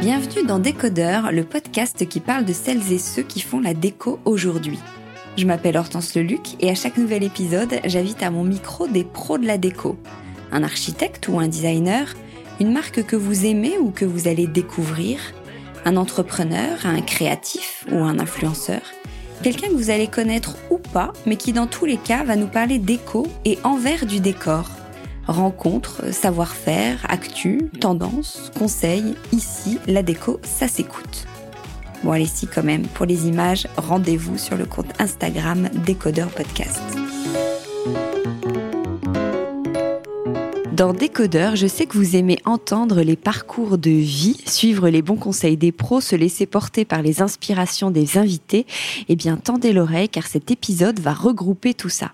Bienvenue dans Décodeur, le podcast qui parle de celles et ceux qui font la déco aujourd'hui. Je m'appelle Hortense Leluc et à chaque nouvel épisode, j'invite à mon micro des pros de la déco. Un architecte ou un designer, une marque que vous aimez ou que vous allez découvrir, un entrepreneur, un créatif ou un influenceur, quelqu'un que vous allez connaître ou pas, mais qui dans tous les cas va nous parler déco et envers du décor. Rencontres, savoir-faire, actu, tendances, conseils, ici, la déco, ça s'écoute. Bon allez si quand même, pour les images, rendez-vous sur le compte Instagram Décodeur Podcast. Dans Décodeur, je sais que vous aimez entendre les parcours de vie, suivre les bons conseils des pros, se laisser porter par les inspirations des invités. Eh bien, tendez l'oreille car cet épisode va regrouper tout ça.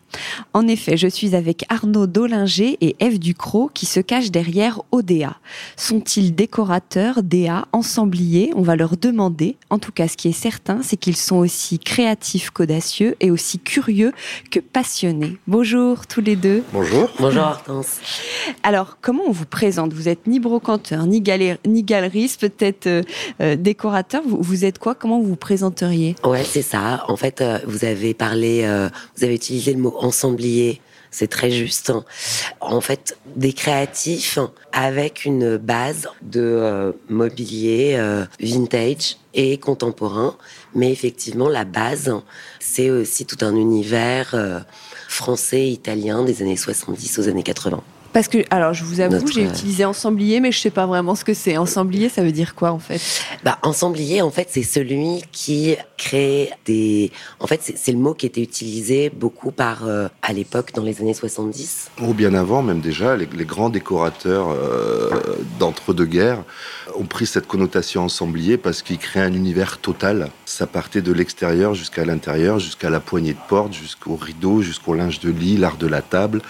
En effet, je suis avec Arnaud Dollinger et Eve Ducrot qui se cachent derrière ODA. Sont-ils décorateurs, DA, ensembliers? On va leur demander. En tout cas, ce qui est certain, c'est qu'ils sont aussi créatifs qu'audacieux et aussi curieux que passionnés. Bonjour tous les deux. Bonjour. Bonjour Hortense. Alors, comment on vous présente? Vous êtes ni brocanteur, ni, ni galeriste, peut-être euh, euh, décorateur. Vous, êtes quoi? Comment vous vous présenteriez? Ouais, c'est ça. En fait, euh, vous avez parlé, vous avez utilisé le mot ensemblier. C'est très juste. En fait, des créatifs avec une base de mobilier vintage et contemporain. Mais effectivement, la base, c'est aussi tout un univers français, italien des années 70 aux années 80. Parce que, alors, je vous avoue, j'ai utilisé ensemblier, mais je sais pas vraiment ce que c'est. Ensemblier, ça veut dire quoi, en fait? Bah, ensemblier, en fait, c'est celui qui crée des. En fait, c'est le mot qui était utilisé beaucoup par, euh, à l'époque, dans les années 70. Ou bien avant, même déjà, les, grands décorateurs euh, d'entre-deux-guerres ont pris cette connotation ensemblier parce qu'ils créaient un univers total. Ça partait de l'extérieur jusqu'à l'intérieur, jusqu'à la poignée de porte, jusqu'au rideau, jusqu'au linge de lit, l'art de la table.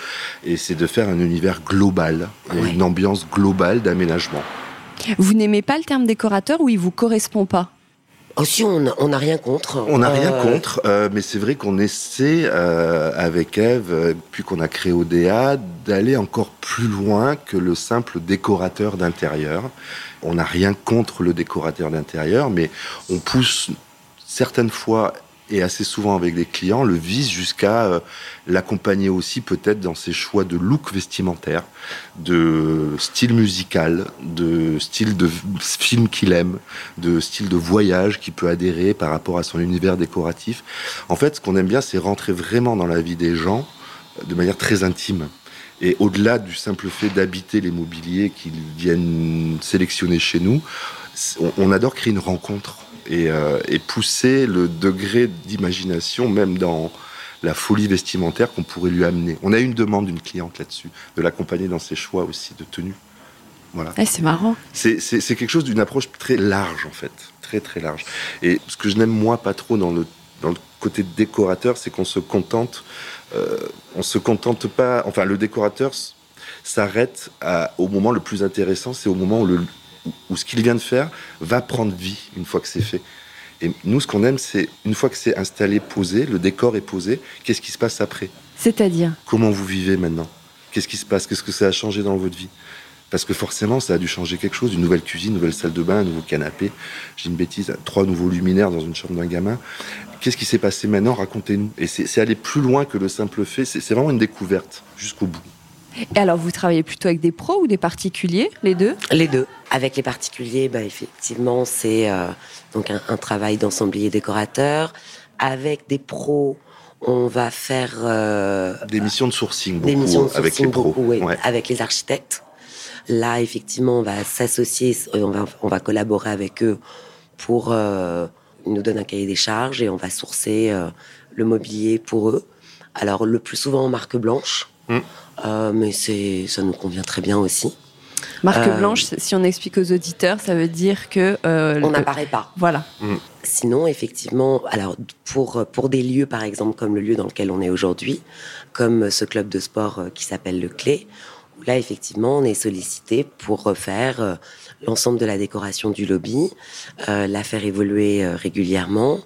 Et c'est de faire un univers global, une ambiance globale d'aménagement. Vous n'aimez pas le terme décorateur ou il vous correspond pas? Aussi, on n'a rien contre. On n'a rien euh, contre, euh, mais c'est vrai qu'on essaie euh, avec Eve, puis qu'on a créé ODA, d'aller encore plus loin que le simple décorateur d'intérieur. On n'a rien contre le décorateur d'intérieur, mais on pousse certaines fois et assez souvent avec des clients, le vise jusqu'à euh, l'accompagner aussi peut-être dans ses choix de look vestimentaire, de style musical, de style de film qu'il aime, de style de voyage qui peut adhérer par rapport à son univers décoratif. En fait, ce qu'on aime bien, c'est rentrer vraiment dans la vie des gens euh, de manière très intime. Et au-delà du simple fait d'habiter les mobiliers qu'ils viennent sélectionner chez nous, on adore créer une rencontre euh, et, pousser le degré d'imagination même dans la folie vestimentaire qu'on pourrait lui amener. On a une demande d'une cliente là-dessus, de l'accompagner dans ses choix aussi de tenue. Voilà. c'est marrant. C'est quelque chose d'une approche très large en fait, très très large. Et ce que je n'aime moi pas trop dans le, dans le côté décorateur, c'est qu'on se contente, euh, on se contente pas. Enfin, le décorateur s'arrête au moment le plus intéressant, c'est au moment où le, où ce qu'il vient de faire va prendre vie une fois que c'est fait. Et nous, ce qu'on aime, c'est une fois que c'est installé, posé, le décor est posé, qu'est-ce qui se passe après? C'est-à-dire? Comment vous vivez maintenant? Qu'est-ce qui se passe? Qu'est-ce que ça a changé dans votre vie? Parce que forcément, ça a dû changer quelque chose. Une nouvelle cuisine, une nouvelle salle de bain, un nouveau canapé. J'ai une bêtise, trois nouveaux luminaires dans une chambre d'un gamin. Qu'est-ce qui s'est passé maintenant? Racontez-nous. Et c'est aller plus loin que le simple fait. C'est vraiment une découverte jusqu'au bout. Et alors, vous travaillez plutôt avec des pros ou des particuliers, les deux? Les deux. Avec les particuliers, bah, effectivement, c'est euh, donc un, travail d'ensemblier décorateur. Avec des pros, on va faire euh, des missions de sourcing, beaucoup, des missions de sourcing avec les pros, beaucoup, avec les architectes. Là, effectivement, on va s'associer, euh, on va, on va collaborer avec eux pour euh, ils nous donner un cahier des charges et on va sourcer euh, le mobilier pour eux. Alors le plus souvent en marque blanche. Hum. Euh, mais c'est, ça nous convient très bien aussi. Marque euh, blanche, si on explique aux auditeurs, ça veut dire que euh, on n'apparaît pas. Voilà. Mm. Sinon, effectivement, alors pour pour des lieux, par exemple, comme le lieu dans lequel on est aujourd'hui, comme ce club de sport qui s'appelle le Clé, où là, effectivement, on est sollicité pour refaire l'ensemble de la décoration du lobby, la faire évoluer régulièrement.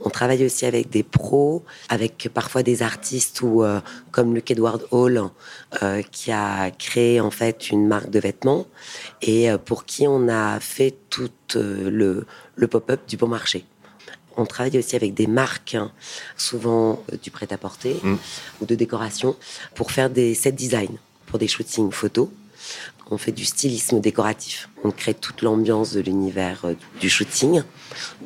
On travaille aussi avec des pros, avec parfois des artistes ou euh, comme Luke Edward Hall euh, qui a créé en fait une marque de vêtements et euh, pour qui on a fait tout le, pop-up du bon marché. On travaille aussi avec des marques, hein, souvent du prêt-à-porter mm. ou de décoration, pour faire des set design pour des shootings photos on fait du stylisme décoratif. On crée toute l'ambiance de l'univers euh, du shooting.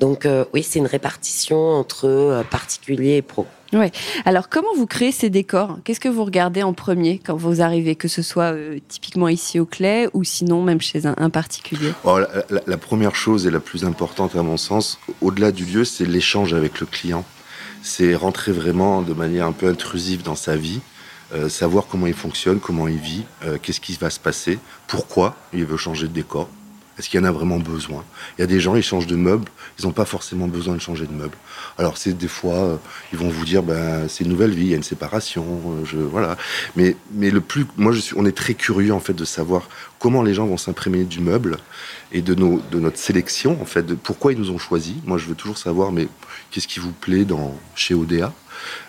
Donc euh, oui, c'est une répartition entre euh, particuliers et pros. Ouais. Alors comment vous créez ces décors? Qu'est-ce que vous regardez en premier quand vous arrivez, que ce soit typiquement ici au Clé ou sinon même chez un, particulier? Oh, la, première chose et la plus importante à mon sens, au-delà du lieu, c'est l'échange avec le client. C'est rentrer vraiment de manière un peu intrusive dans sa vie euh, savoir comment il fonctionne, comment il vit, euh, qu'est-ce qui va se passer, pourquoi il veut changer de décor. Est-ce qu'il y en a vraiment besoin Il y a des gens, ils changent de meubles, ils n'ont pas forcément besoin de changer de meubles. Alors c'est des fois, euh, ils vont vous dire, ben c'est une nouvelle vie, il y a une séparation, je voilà. Mais mais le plus, moi je suis, on est très curieux en fait de savoir comment les gens vont s'imprimer du meuble et de nos de notre sélection en fait, de pourquoi ils nous ont choisis. Moi je veux toujours savoir, mais qu'est-ce qui vous plaît dans chez Odea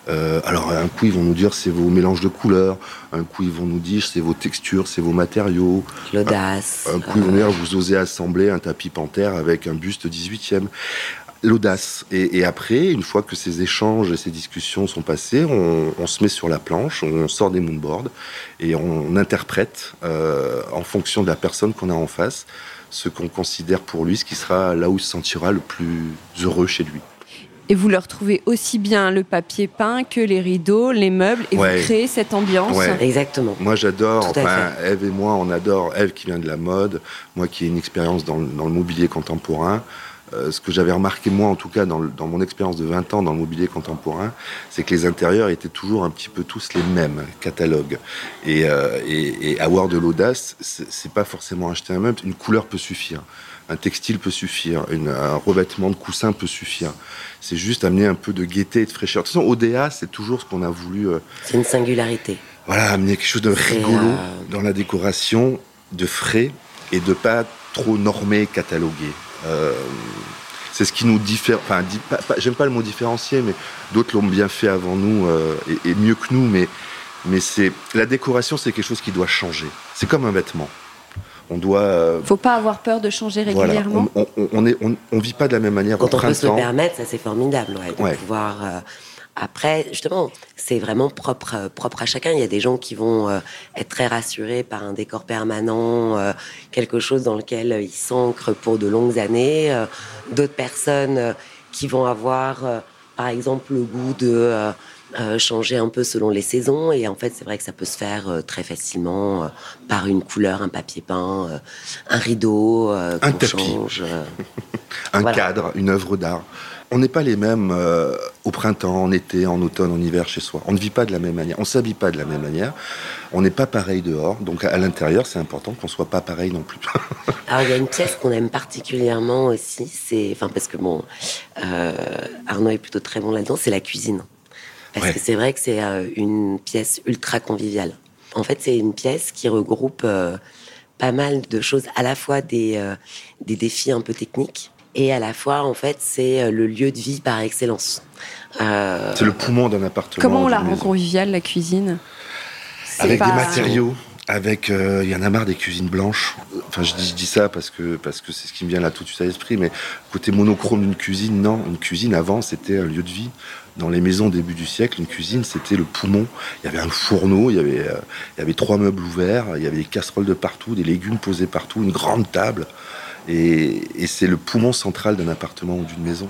euh, alors un coup ils vont nous dire c'est vos mélanges de couleurs, un coup ils vont nous dire c'est vos textures, c'est vos matériaux. L'audace. Un, coup ils vont nous dire vous osez assembler un tapis panthère avec un buste 18e. L'audace. Et, après, une fois que ces échanges et ces discussions sont passés, on, se met sur la planche, on sort des moonboards et on interprète euh, en fonction de la personne qu'on a en face ce qu'on considère pour lui, ce qui sera là où il se sentira le plus heureux chez lui. Et vous leur trouvez aussi bien le papier peint que les rideaux, les meubles, et vous créez cette ambiance. Exactement. Moi, j'adore, enfin, Eve et moi, on adore, Eve qui vient de la mode, moi qui ai une expérience dans, le mobilier contemporain. Euh, ce que j'avais remarqué, moi, en tout cas, dans, mon expérience de 20 ans dans le mobilier contemporain, c'est que les intérieurs étaient toujours un petit peu tous les mêmes catalogues. Et, euh, et avoir de l'audace, c'est pas forcément acheter un meuble, une couleur peut suffire un textile peut suffire, un revêtement de coussin peut suffire. C'est juste amener un peu de gaieté et de fraîcheur. De toute façon, ODA, c'est toujours ce qu'on a voulu. Euh, c'est une singularité. Voilà, amener quelque chose de rigolo euh, dans la décoration, de frais et de pas trop normé, catalogué. Euh, c'est ce qui nous diffère. Enfin, j'aime pas le mot différencier, mais d'autres l'ont bien fait avant nous et, et, mieux que nous. Mais, mais c'est la décoration, c'est quelque chose qui doit changer. C'est comme un vêtement. On doit. Euh, Faut pas avoir peur de changer régulièrement. on, on, vit pas de la même manière. Quand on peut se le permettre, ça c'est formidable, de pouvoir. Euh, après, justement, c'est vraiment propre, euh, propre à chacun. Il y a des gens qui vont être très rassurés par un décor permanent, quelque chose dans lequel ils s'ancrent pour de longues années. D'autres personnes qui vont avoir, par exemple, le goût de euh, changer un peu selon les saisons. Et en fait, c'est vrai que ça peut se faire euh, très facilement euh, par une couleur, un papier peint, un rideau, un tapis, change, un cadre, une œuvre d'art. On n'est pas les mêmes au printemps, en été, en automne, en hiver chez soi. On ne vit pas de la même manière, on s'habille pas de la même manière. On n'est pas pareil dehors, donc à l'intérieur, c'est important qu'on soit pas pareil non plus. Alors il y a une pièce qu'on aime particulièrement aussi, c'est, enfin parce que bon, Arnaud est plutôt très bon là-dedans, c'est la cuisine. Parce que c'est vrai que c'est euh, une pièce ultra conviviale. En fait, c'est une pièce qui regroupe euh, pas mal de choses, à la fois des, euh, des défis un peu techniques, et à la fois, en fait, c'est le lieu de vie par excellence. C'est le poumon d'un appartement. Comment on la rend conviviale, la cuisine? Avec des matériaux avec il y en a marre des cuisines blanches. Enfin, je dis, je dis ça parce que parce que c'est ce qui me vient là tout de suite à l'esprit. Mais côté monochrome d'une cuisine, non. Une cuisine avant, c'était un lieu de vie dans les maisons au début du siècle, une cuisine, c'était le poumon. Il y avait un fourneau, il y avait, euh, il y avait trois meubles ouverts, il y avait des casseroles de partout, des légumes posés partout, une grande table. Et, c'est le poumon central d'un appartement ou d'une maison.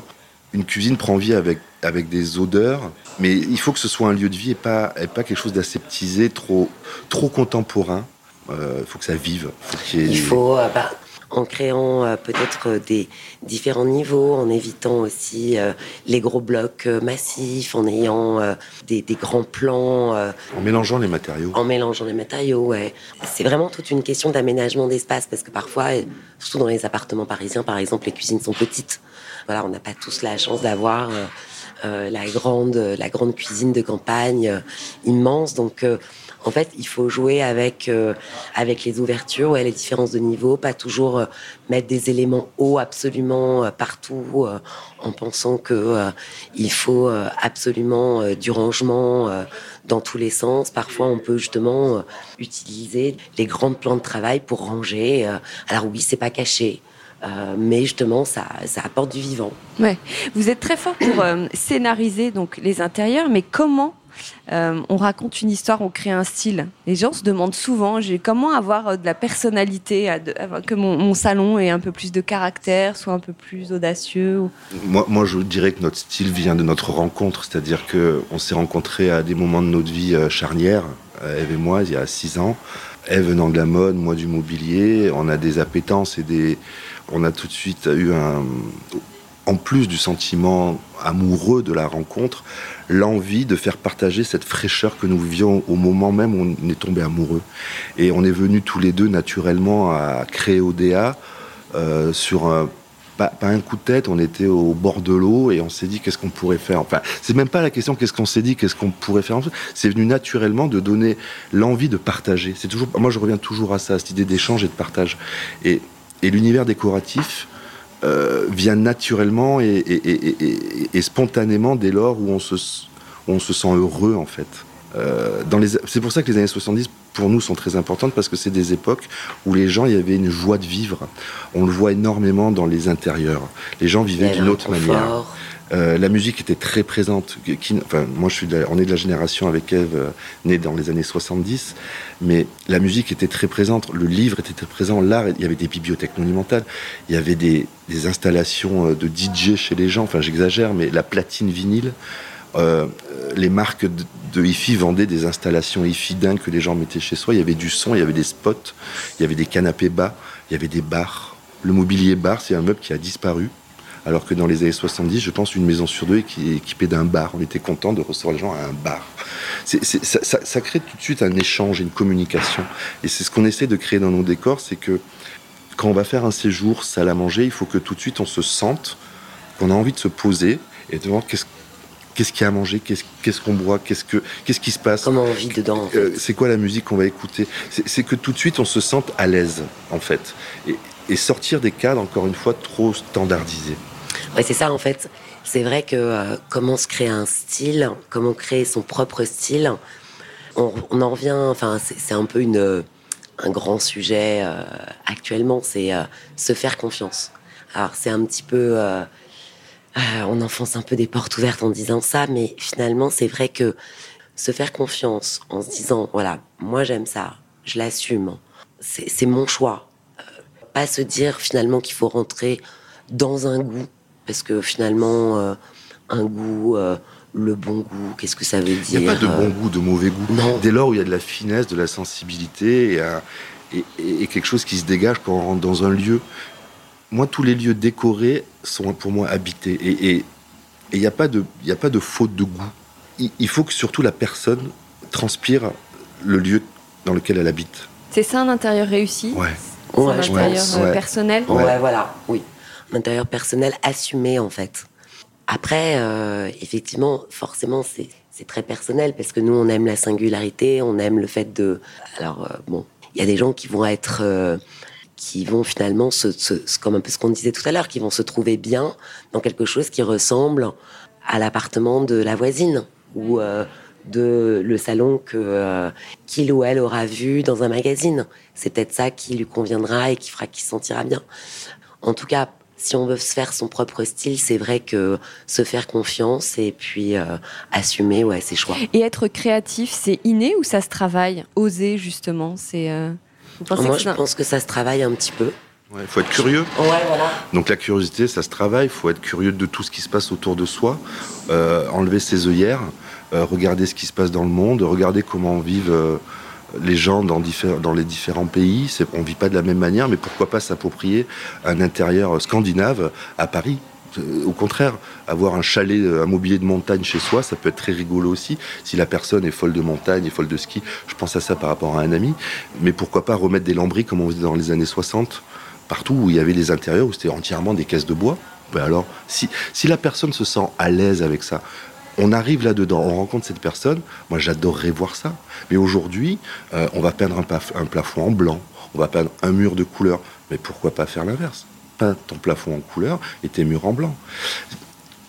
Une cuisine prend vie avec, avec des odeurs, mais il faut que ce soit un lieu de vie et pas, et pas quelque chose d'aseptisé, trop, trop contemporain. Euh, il faut que ça vive. il, faut, euh, bah, en créant euh, peut-être des différents niveaux, en évitant aussi euh, les gros blocs euh, massifs, en ayant des, grands plans. en mélangeant les matériaux. En mélangeant les matériaux, ouais. C'est vraiment toute une question d'aménagement d'espace, parce que parfois, surtout dans les appartements parisiens, par exemple, les cuisines sont petites. Voilà, on n'a pas tous la chance d'avoir la grande, la grande cuisine de campagne immense. Donc en fait, il faut jouer avec euh, avec les ouvertures, et les différences de niveau, pas toujours euh, mettre des éléments hauts absolument euh, partout en pensant que il faut absolument du rangement dans tous les sens. Parfois, on peut justement utiliser les grandes plans de travail pour ranger. alors oui, c'est pas caché. mais justement, ça, ça apporte du vivant. Ouais. Vous êtes très fort pour scénariser donc les intérieurs, mais comment euh, on raconte une histoire, on crée un style. Les gens se demandent souvent comment avoir euh, de la personnalité, que mon, salon ait un peu plus de caractère, soit un peu plus audacieux. Moi, moi, je dirais que notre style vient de notre rencontre, c'est-à-dire qu'on s'est rencontrés à des moments de notre vie euh, charnières, Eve et moi, il y a six ans. Eve venant de la mode, moi du mobilier, on a des appétences et des. On a tout de suite eu un en plus du sentiment amoureux de la rencontre, l'envie de faire partager cette fraîcheur que nous vivions au moment même où on est tombé amoureux. Et on est venus tous les deux naturellement à créer ODA euh, sur un, pas, un coup de tête, on était au bord de l'eau et on s'est dit qu'est-ce qu'on pourrait faire. Enfin, c'est même pas la question qu'est-ce qu'on s'est dit, qu'est-ce qu'on pourrait faire. C'est venu naturellement de donner l'envie de partager. C'est toujours, moi je reviens toujours à ça, cette idée d'échange et de partage. Et l'univers décoratif, euh, vient naturellement et, spontanément dès lors où on se, on se sent heureux en fait. Euh, c'est pour ça que les années 70 pour nous sont très importantes parce que c'est des époques où les gens, il y avait une joie de vivre. On le voit énormément dans les intérieurs. Les gens vivaient d'une autre manière. Euh, la musique était très présente. moi, on est de la génération avec Eve, euh, née dans les années 70, mais la musique était très présente, le livre était très présent, l'art, il y avait des bibliothèques monumentales, il y avait des, installations euh, de DJ chez les gens, enfin j'exagère, mais la platine vinyle. les marques de, de hi vendaient des installations hi-fi dingues que les gens mettaient chez soi. Il y avait du son, il y avait des spots, il y avait des canapés bas, il y avait des bars. Le mobilier bar, c'est un meuble qui a disparu alors que dans les années 70, je pense une maison sur deux qui est équipée d'un bar. On était content de recevoir les gens à un bar. ça, crée tout de suite un échange, une communication. Et c'est ce qu'on essaie de créer dans nos décors, c'est que quand on va faire un séjour, salle à manger, il faut que tout de suite on se sente, qu'on a envie de se poser et de voir qu'est-ce qu'est-ce qu'il y a à manger, qu'est-ce qu'on boit, qu'est-ce que qu'est-ce qui se passe. Comment on vit dedans. Euh, c'est quoi la musique qu'on va écouter? C'est que tout de suite on se sente à l'aise en fait et, et sortir des cadres encore une fois trop standardisés. Ouais, c'est ça en fait. C'est vrai que euh, comment se créer un style, comment créer son propre style, on, en revient. Enfin, c'est un peu une, un grand sujet euh, actuellement, c'est euh, se faire confiance. Alors c'est un petit peu, on enfonce un peu des portes ouvertes en disant ça, mais finalement c'est vrai que se faire confiance en se disant voilà, moi j'aime ça, je l'assume, c'est mon choix. pas se dire finalement qu'il faut rentrer dans un goût parce que finalement, euh, un goût, euh, le bon goût, qu'est-ce que ça veut dire Il n'y a pas de bon goût, de mauvais goût. Non. Dès lors où il y a de la finesse, de la sensibilité et, et, quelque chose qui se dégage quand on rentre dans un lieu. Moi, tous les lieux décorés sont pour moi habités. Et il n'y a, pas de, a pas de faute de goût. Il, faut que surtout la personne transpire le lieu dans lequel elle habite. C'est ça un intérieur réussi? Ouais. C'est un intérieur euh, personnel? Ouais, voilà, oui intérieur personnel assumé en fait. Après, euh, effectivement, forcément, c'est très personnel parce que nous, on aime la singularité, on aime le fait de. Alors, euh, bon, il y a des gens qui vont être. Euh, qui vont finalement, se, comme un peu ce qu'on disait tout à l'heure, qui vont se trouver bien dans quelque chose qui ressemble à l'appartement de la voisine ou de le salon que qu'il ou elle aura vu dans un magazine. C'est peut-être ça qui lui conviendra et qui fera qu'il se sentira bien. En tout cas, si on veut se faire son propre style, c'est vrai que se faire confiance et puis euh, assumer ouais, ses choix. Et être créatif, c'est inné ou ça se travaille? Oser, justement, c'est. Euh, Moi, je pense que ça se travaille un petit peu. Il faut être curieux. Ouais, voilà. Donc la curiosité, ça se travaille. Il faut être curieux de tout ce qui se passe autour de soi, euh, enlever ses œillères, regarder ce qui se passe dans le monde, regarder comment vivent les gens dans, les différents pays. On ne vit pas de la même manière, mais pourquoi pas s'approprier un intérieur scandinave à Paris? Euh, au contraire, avoir un chalet, un mobilier de montagne chez soi, ça peut être très rigolo aussi. Si la personne est folle de montagne et folle de ski, je pense à ça par rapport à un ami. Mais pourquoi pas remettre des lambris comme on faisait dans les années 60, partout où il y avait des intérieurs où c'était entièrement des caisses de bois? Ben alors, si la personne se sent à l'aise avec ça, on arrive là-dedans, on rencontre cette personne, moi j'adorerais voir ça. Mais aujourd'hui, euh, on va peindre un, un, plafond en blanc, on va peindre un mur de couleur, mais pourquoi pas faire l'inverse? Peindre ton plafond en couleur et tes murs en blanc.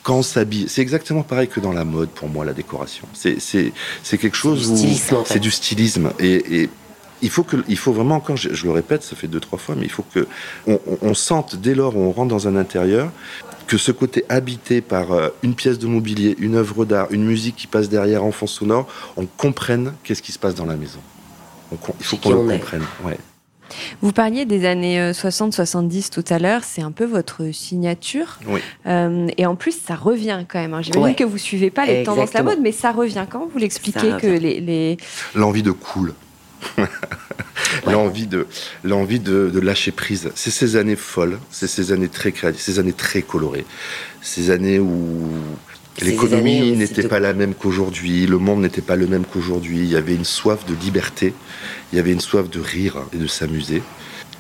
Quand on s'habille, c'est exactement pareil que dans la mode pour moi, la décoration. C'est quelque chose où c'est du stylisme. Et, il faut, que, il faut vraiment, encore, je, le répète, ça fait deux, trois fois, mais il faut que on sente dès lors où on rentre dans un intérieur que ce côté habité par euh, une pièce de mobilier, une œuvre d'art, une musique qui passe derrière en fond sonore, on comprenne qu'est-ce qui se passe dans la maison. il faut qu'on le comprenne. Vous parliez des années 60-70 euh, tout à l'heure, c'est un peu votre signature. Oui. Euh, et en plus, ça revient quand même. Hein. J'imagine que vous suivez pas les tendances de la mode, mais ça revient. Comment vous l'expliquez que les... L'envie de cool. l'envie de l'envie de, lâcher prise. C'est ces années folles, c'est ces années très créatives, ces années très colorées, ces années où l'économie n'était pas la même qu'aujourd'hui, le monde n'était pas le même qu'aujourd'hui. Il y avait une soif de liberté, il y avait une soif de rire et de s'amuser.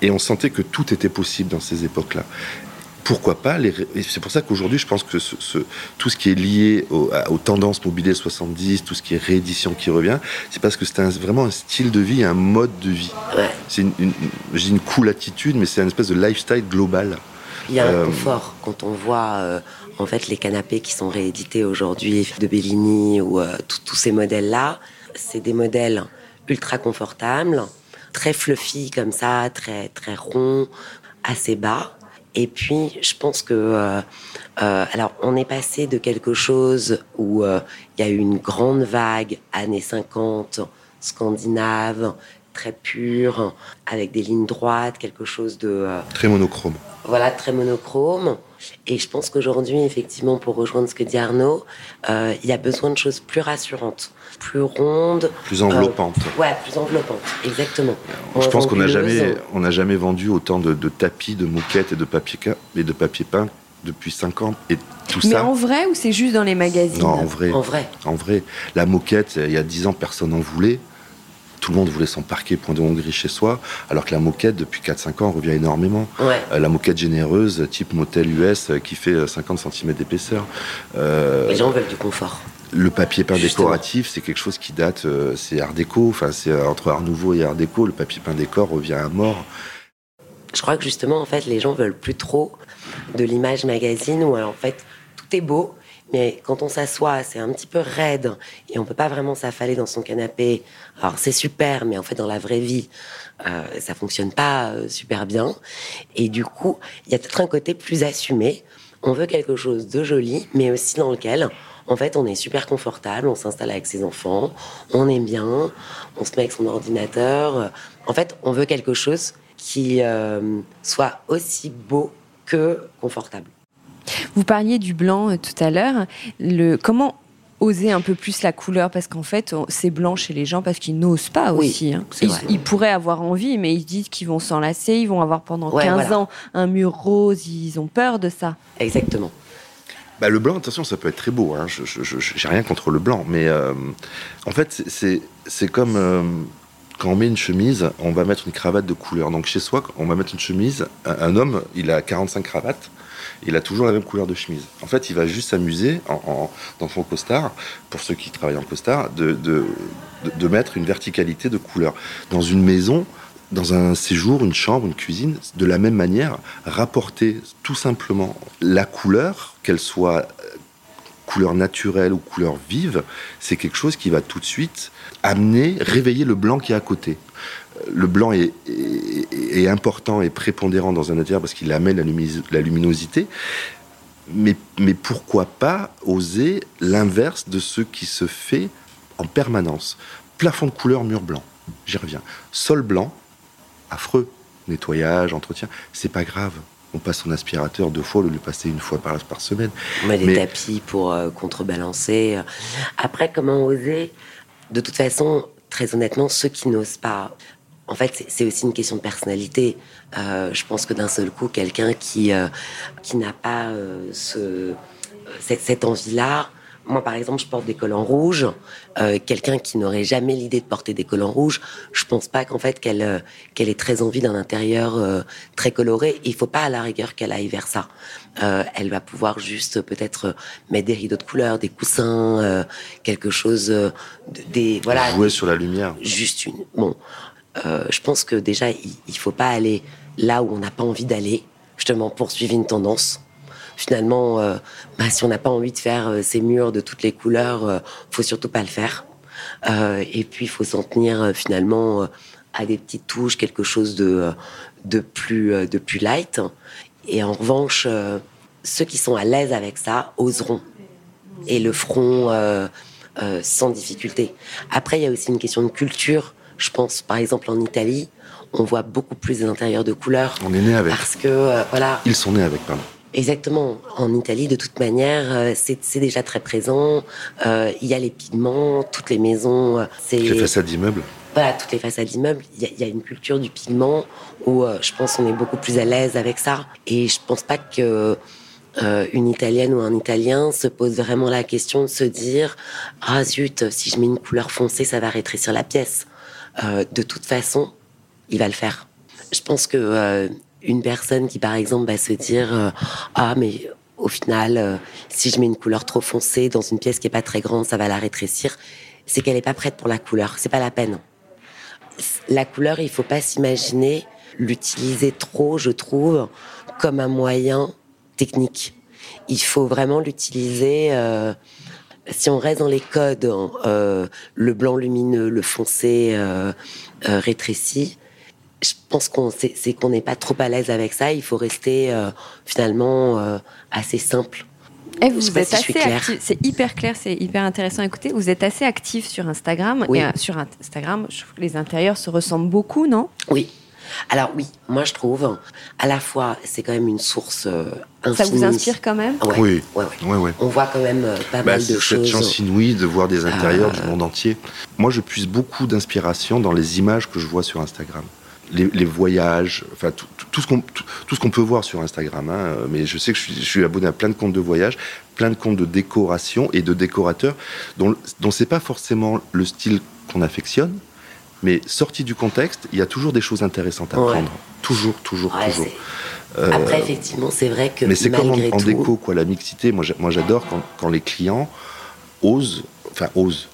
Et on sentait que tout était possible dans ces époques-là pourquoi pas les... C'est pour ça qu'aujourd'hui, je pense que ce, tout ce qui est lié aux tendances mobilier 70, tout ce qui est réédition qui revient, c'est parce que c'est vraiment un style de vie, un mode de vie. C'est une, une, une cool attitude, mais c'est une espèce de lifestyle global. Il y a un euh, confort quand on voit euh, en fait les canapés qui sont réédités aujourd'hui de Bellini ou euh, tous ces modèles-là. C'est des modèles ultra confortables, très fluffy comme ça, très très ronds, assez bas et puis, je pense que, euh, euh, alors, on est passé de quelque chose où euh, il y a eu une grande vague années 50, scandinave, très pure, avec des lignes droites, quelque chose de très monochrome. Voilà, très monochrome. Et je pense qu'aujourd'hui, effectivement, pour rejoindre ce que dit Arnaud, il y a besoin de choses plus rassurantes plus ronde. Plus enveloppante. Euh, ouais, plus enveloppante, exactement. Je pense qu'on n'a jamais, on jamais vendu autant de, tapis, de moquettes et de papier, et de papier peint depuis 5 ans. Et tout Mais en vrai ou c'est juste dans les magazines? Non, en vrai. En vrai. En vrai. La moquette, il y a 10 ans, personne n'en voulait. Tout le monde voulait s'emparquer point de Hongrie chez soi, alors que la moquette, depuis 4-5 ans, revient énormément. Ouais. Euh, la moquette généreuse, type motel US, euh, qui fait 50 cm d'épaisseur. les gens veulent du confort. Le papier peint décoratif, c'est quelque chose qui date, euh, c'est Art déco, enfin c'est euh, entre Art nouveau et Art déco, le papier peint décor revient à mort. Je crois que justement, en fait, les gens veulent plus trop de l'image magazine où en fait tout est beau, mais quand on s'assoit, c'est un petit peu raide et on peut pas vraiment s'affaler dans son canapé. Alors c'est super, mais en fait dans la vraie vie, euh, ça fonctionne pas euh, super bien. Et du coup, il y a peut-être un côté plus assumé. On veut quelque chose de joli, mais aussi dans lequel en fait, on est super confortable, on s'installe avec ses enfants, on est bien, on se met avec son ordinateur. En fait, on veut quelque chose qui euh, soit aussi beau que confortable. Vous parliez du blanc euh, tout à l'heure. Le comment oser un peu plus la couleur? Parce qu'en fait c'est blanc chez les gens parce qu'ils n'osent pas aussi. Hein. Ils, pourraient avoir envie mais ils disent qu'ils vont s'enlacer, ils vont avoir pendant 15 ans un mur rose, ils ont peur de ça. Exactement. Bah, le blanc, attention, ça peut être très beau. Hein. Je n'ai rien contre le blanc, mais euh, en fait, c'est comme euh, quand on met une chemise, on va mettre une cravate de couleur. Donc chez soi, on va mettre une chemise. Un, homme, il a 45 cravates. Il a toujours la même couleur de chemise. En fait, il va juste s'amuser dans son costard, pour ceux qui travaillent en costard, de, de, de mettre une verticalité de couleur. Dans une maison, dans un séjour, une chambre, une cuisine, de la même manière, rapporter tout simplement la couleur, qu'elle soit couleur naturelle ou couleur vive, c'est quelque chose qui va tout de suite amener, réveiller le blanc qui est à côté. Euh, le blanc est, important et prépondérant dans un intérieur parce qu'il amène la, luminosité. Mais, mais pourquoi pas oser l'inverse de ce qui se fait en permanence? Plafond de couleur, mur blanc. J'y reviens. Sol blanc, affreux. Nettoyage, entretien, c'est pas grave. On passe son aspirateur deux fois au lieu de le passer une fois par, par semaine. On met des tapis pour euh, contrebalancer. Après, comment oser? De toute façon, très honnêtement, ceux qui n'osent pas, en fait, c'est aussi une question de personnalité. Euh, je pense que d'un seul coup, quelqu'un qui, euh, qui n'a pas ce, cette, envie-là moi, par exemple, je porte des collants rouges. Euh, quelqu'un qui n'aurait jamais l'idée de porter des collants rouges, je pense pas qu'en fait qu'elle euh, qu'elle ait très envie d'un intérieur euh, très coloré. Il faut pas à la rigueur qu'elle aille vers ça. elle va pouvoir juste peut-être mettre des rideaux de couleur, des coussins, quelque chose, de, des voilà. Jouer sur la lumière. Juste une. Bon, je pense que déjà il, il faut pas aller là où on n'a pas envie d'aller. Justement, poursuivre une tendance finalement, euh, bah, si on n'a pas envie de faire euh, ces murs de toutes les couleurs, euh, faut surtout pas le faire. et puis, il faut s'en tenir finalement à des petites touches, quelque chose de, de, plus, de plus light. Et en revanche, ceux qui sont à l'aise avec ça oseront et le feront sans difficulté. Après, il y a aussi une question de culture. Je pense, par exemple, en Italie, on voit beaucoup plus des intérieurs de couleurs. On est né avec. Parce que, voilà. Ils sont nés avec, pardon. Exactement. En Italie, de toute manière, euh, c'est déjà très présent. Euh, il y a les pigments, toutes les maisons. Euh, les façades d'immeubles Voilà, toutes les façades d'immeubles. Il y, a une culture du pigment où je pense qu'on est beaucoup plus à l'aise avec ça. Et je pense pas que une Italienne ou un Italien se pose vraiment la question de se dire ah zut, si je mets une couleur foncée, ça va rétrécir la pièce. de toute façon, il va le faire. Je pense que une personne qui, par exemple, va se dire euh, ah mais au final, euh, si je mets une couleur trop foncée dans une pièce qui est pas très grande, ça va la rétrécir. C'est qu'elle est pas prête pour la couleur. C'est pas la peine. La couleur, il faut pas s'imaginer l'utiliser trop, je trouve, comme un moyen technique. Il faut vraiment l'utiliser. Euh, si on reste dans les codes, hein, le blanc lumineux, le foncé rétréci, je pense qu'on c'est qu'on n'est pas trop à l'aise avec ça. Il faut rester euh, finalement euh, assez simple. Et eh, vous, êtes assez actif. C'est hyper clair, c'est hyper intéressant à écouter. Vous êtes assez actif sur Instagram. Oui. Et, euh, sur Instagram, je trouve que les intérieurs se ressemblent beaucoup, non? Oui. Alors oui, moi je trouve, à la fois, c'est quand même une source infinie. Ça vous inspire quand même? Oui. Ouais, ouais. On voit quand même pas bah, mal de choses. Cette chance inouïe de voir des intérieurs du monde entier. Moi, je puise beaucoup d'inspiration dans les images que je vois sur Instagram les, voyages, enfin tout, ce qu'on tout, ce qu'on peut voir sur Instagram. Hein, mais je sais que je suis, abonné à plein de comptes de voyage, plein de comptes de décoration et de décorateurs dont dont c'est pas forcément le style qu'on affectionne, mais sorti du contexte, il y a toujours des choses intéressantes à prendre. Toujours, toujours, toujours. Euh, Après, effectivement, c'est vrai que. Mais c'est comme en, déco, quoi, la mixité. Moi, j'adore quand, quand les clients osent, enfin osent,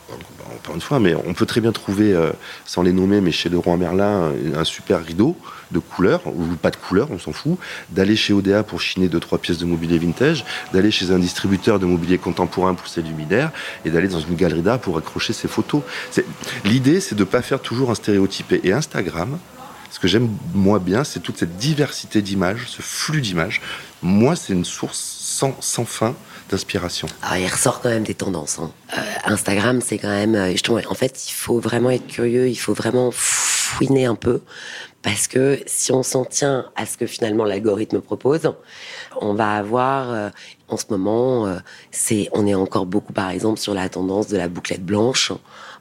encore une fois, mais on peut très bien trouver, euh, sans les nommer, mais chez le roi Merlin, un, super rideau de couleur, ou pas de couleur, on s'en fout, d'aller chez ODA pour chiner deux, trois pièces de mobilier vintage, d'aller chez un distributeur de mobilier contemporain pour ses luminaires, et d'aller dans une galerie d'art pour accrocher ses photos. L'idée, c'est de ne pas faire toujours un stéréotypé. Et Instagram, ce que j'aime moi bien, c'est toute cette diversité d'images, ce flux d'images. Moi, c'est une source sans fin ah, Il ressort quand même des tendances. Hein. Euh, Instagram, c'est quand même... Euh, en fait, il faut vraiment être curieux, il faut vraiment fouiner un peu. Parce que si on s'en tient à ce que finalement l'algorithme propose, on va avoir, euh, en ce moment, on est encore beaucoup par exemple sur la tendance de la bouclette blanche.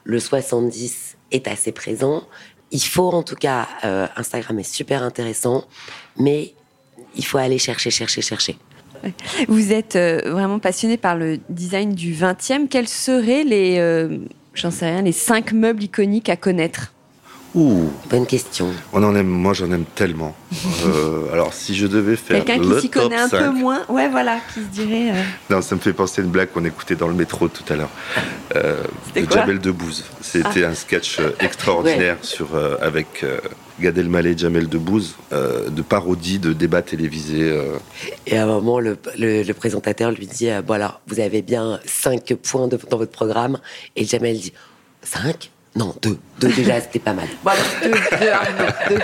Le 70 est assez présent. Il faut en tout cas, Instagram est super intéressant, mais il faut aller chercher, chercher, chercher. Vous êtes euh, vraiment passionné par le design du 20e. Quels seraient les, euh, j'en sais rien, les cinq meubles iconiques à connaître? Ouh, bonne question. On en aime, moi j'en aime tellement. Euh, alors si je devais faire quelqu'un qui s'y connaît un peu moins, ouais voilà, qui se dirait. Non, ça me fait penser à une blague qu'on écoutait dans le métro tout à l'heure. de Jamel Debbouze. C'était ah. un sketch extraordinaire sur avec Gad Elmaleh, Jamel Debbouze, euh, de parodie de débats télévisés. Euh. Et à un moment, le, présentateur lui dit euh, Bon, alors, vous avez bien 5 points dans votre programme. Et Jamel dit 5 non, deux. Deux déjà, c'était pas mal. Bon, alors, deux, deux,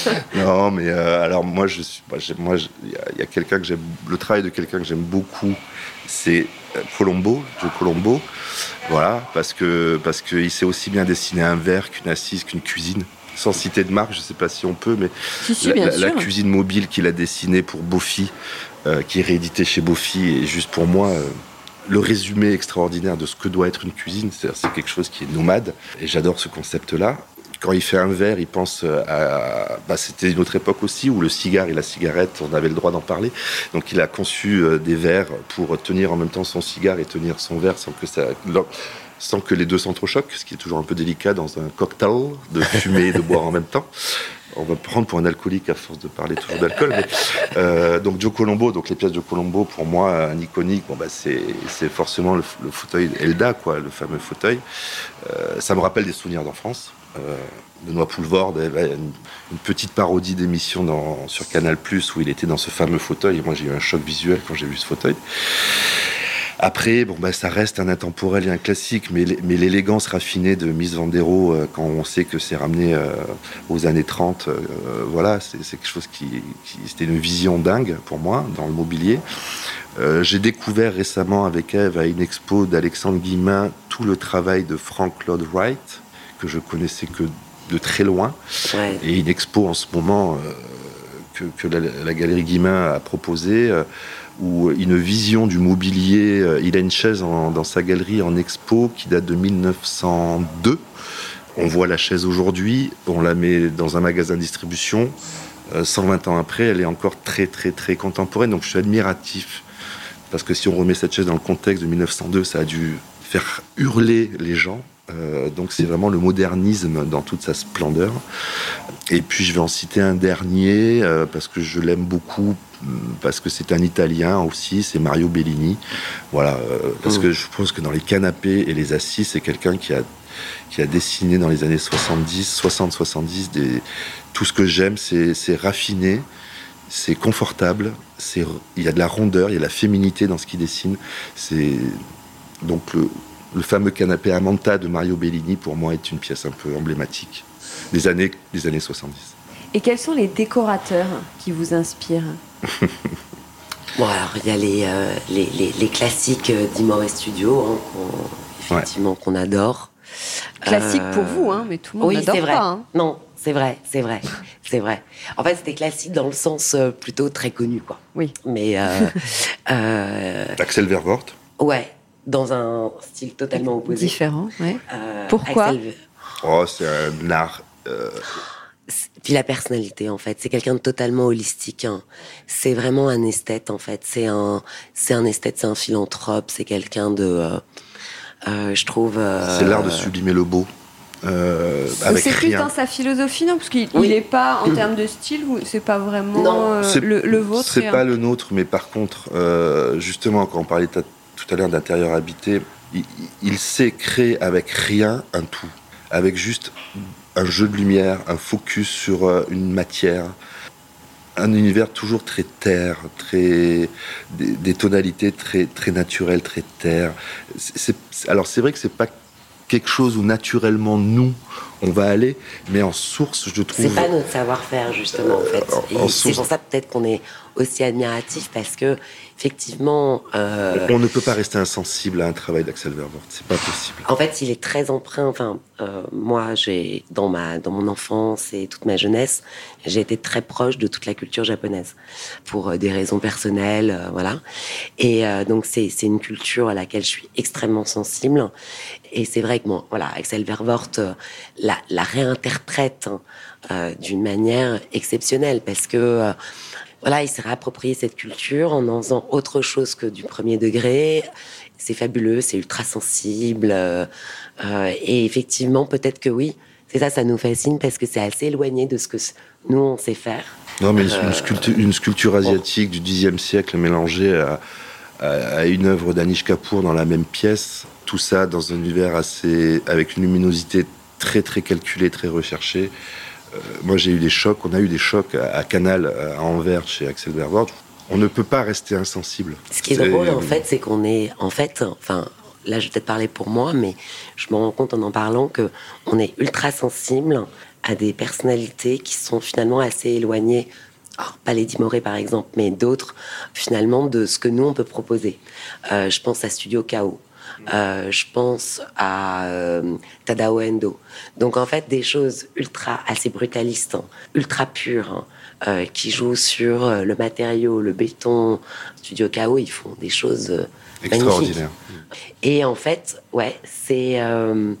deux. non, mais alors moi, je suis, moi, il y a, quelqu'un que j'aime, le travail de quelqu'un que j'aime beaucoup, c'est Colombo, Joe Colombo. Voilà, parce que parce qu'il sait aussi bien dessiner un verre qu'une assise, qu'une cuisine sans citer de marque, je ne sais pas si on peut, mais la, cuisine mobile qu'il a dessinée pour Bofi, euh, qui est réédité chez Bofi, est juste pour moi euh, le résumé extraordinaire de ce que doit être une cuisine. C'est quelque chose qui est nomade, et j'adore ce concept-là. quand il fait un verre, il pense à. Bah, C'était une autre époque aussi où le cigare et la cigarette, on avait le droit d'en parler. Donc il a conçu des verres pour tenir en même temps son cigare et tenir son verre sans que ça sans que les deux s'entrechoquent, ce qui est toujours un peu délicat dans un cocktail de fumer et de boire en même temps. On va prendre pour un alcoolique à force de parler toujours d'alcool. Euh, donc Joe Colombo, donc les pièces de Colombo, pour moi, un iconique, bon, bah, c'est forcément le, fauteuil Elda, quoi, le fameux fauteuil. Euh, ça me rappelle des souvenirs d'enfance. Euh, Benoît Poulvord avait une, petite parodie d'émission sur Canal où il était dans ce fameux fauteuil. Moi, j'ai eu un choc visuel quand j'ai vu ce fauteuil. Après, bon, bah, ça reste un intemporel et un classique, mais, l'élégance raffinée de Miss Vandero, euh, quand on sait que c'est ramené euh, aux années 30, euh, voilà, c'est quelque chose qui, c'était une vision dingue pour moi dans le mobilier. J'ai découvert récemment avec Eve à une expo d'Alexandre Guillemin tout le travail de Frank Lloyd Wright, que je connaissais que de très loin, et une expo en ce moment que, la, galerie Guillemin a proposée ou une vision du mobilier. Euh, il a une chaise dans sa galerie en expo qui date de 1902. On voit la chaise aujourd'hui, on la met dans un magasin de distribution. 120 euh, ans après, elle est encore très très très contemporaine. Donc je suis admiratif parce que si on remet cette chaise dans le contexte de 1902, ça a dû faire hurler les gens. Euh, donc c'est vraiment le modernisme dans toute sa splendeur. Et puis je vais en citer un dernier parce que je l'aime beaucoup parce que c'est un Italien aussi, c'est Mario Bellini. Voilà, euh, parce que je pense que dans les canapés et les assises, c'est quelqu'un qui a, qui a dessiné dans les années 70, 60-70, tout ce que j'aime, c'est raffiné, c'est confortable, il y a de la rondeur, il y a de la féminité dans ce qu'il dessine. C'est donc le, le fameux canapé Amanta de Mario Bellini, pour moi, est une pièce un peu emblématique des années, des années 70. Et quels sont les décorateurs qui vous inspirent? Bon, alors il y a les, euh, les, les, classiques d'Imore Studio, hein, qu'on, effectivement, qu'on adore. Classique pour vous, hein, mais tout le monde oui, n'adore c'est vrai. pas. Hein. Non, c'est vrai, c'est vrai, c'est vrai. En fait, c'était classique dans le sens euh, plutôt très connu, quoi. Oui. Mais euh, Axel Vervoort? Ouais, dans un style totalement opposé. Différent, ouais. Pourquoi Oh, c'est un art puis la personnalité en fait, c'est quelqu'un de totalement holistique. Hein. C'est vraiment un esthète en fait. C'est un, c'est un esthète, c'est un philanthrope. C'est quelqu'un de, euh, euh, je trouve. Euh, c'est l'art de sublimer le beau. Euh, c'est plus dans sa philosophie, non? Parce qu'il n'est pas, en termes de style, c'est pas vraiment le, le, vôtre. C'est pas le nôtre, mais par contre, justement, quand on parlait tout à l'heure d'intérieur habité, il, il, sait créer avec rien un tout. Avec juste un jeu de lumière, un focus sur euh, une matière, un univers toujours très terre, très des, tonalités très très naturelles, très terre. alors c'est vrai que c'est pas quelque chose où naturellement nous on va aller, mais en source, je trouve. C'est pas notre savoir-faire justement en fait. c'est pour ça peut-être qu'on est aussi admiratif parce que effectivement. Euh, on ne peut pas rester insensible à un travail d'Axel Vervoort, c'est pas possible. En fait, il est très empreint. Enfin, euh, moi, j'ai dans ma dans mon enfance et toute ma jeunesse, j'ai été très proche de toute la culture japonaise pour euh, des raisons personnelles, voilà. Et donc c'est c'est une culture à laquelle je suis extrêmement sensible. Et c'est vrai que bon, voilà, Axel Vervoort la, la réinterprète hein, d'une manière exceptionnelle parce que voilà, il s'est réapproprié cette culture en en faisant autre chose que du premier degré. C'est fabuleux, c'est ultra sensible. Euh, euh, et effectivement, peut-être que oui, c'est ça, ça nous fascine parce que c'est assez éloigné de ce que nous, on sait faire. Non, mais une, euh, sculpture, une sculpture asiatique du Xe siècle mélangée à, à, une œuvre d'Anish Kapoor dans la même pièce, tout ça dans un univers assez, avec une luminosité très très calculée, très recherchée. Euh, moi, j'ai eu des chocs. On a eu des chocs à, Canal, à Anvers, chez Axel Vervoort. On ne peut pas rester insensible. Ce qui est, drôle, en fait, c'est qu'on est, en fait, enfin, là, je vais peut-être parler pour moi, mais je me rends compte en en parlant que on est ultra sensible à des personnalités qui sont finalement assez éloignées alors, pas les Dimoré par exemple, mais d'autres, finalement, de ce que nous, on peut proposer. Euh, je pense à Studio Chaos. Euh, je pense à euh, Tadao Endo. Donc en fait des choses ultra assez brutalistes, hein, ultra pures, hein, euh, qui jouent sur le matériau, le béton. Studio KO, ils font des choses extraordinaires. Et en fait, ouais, c'est euh,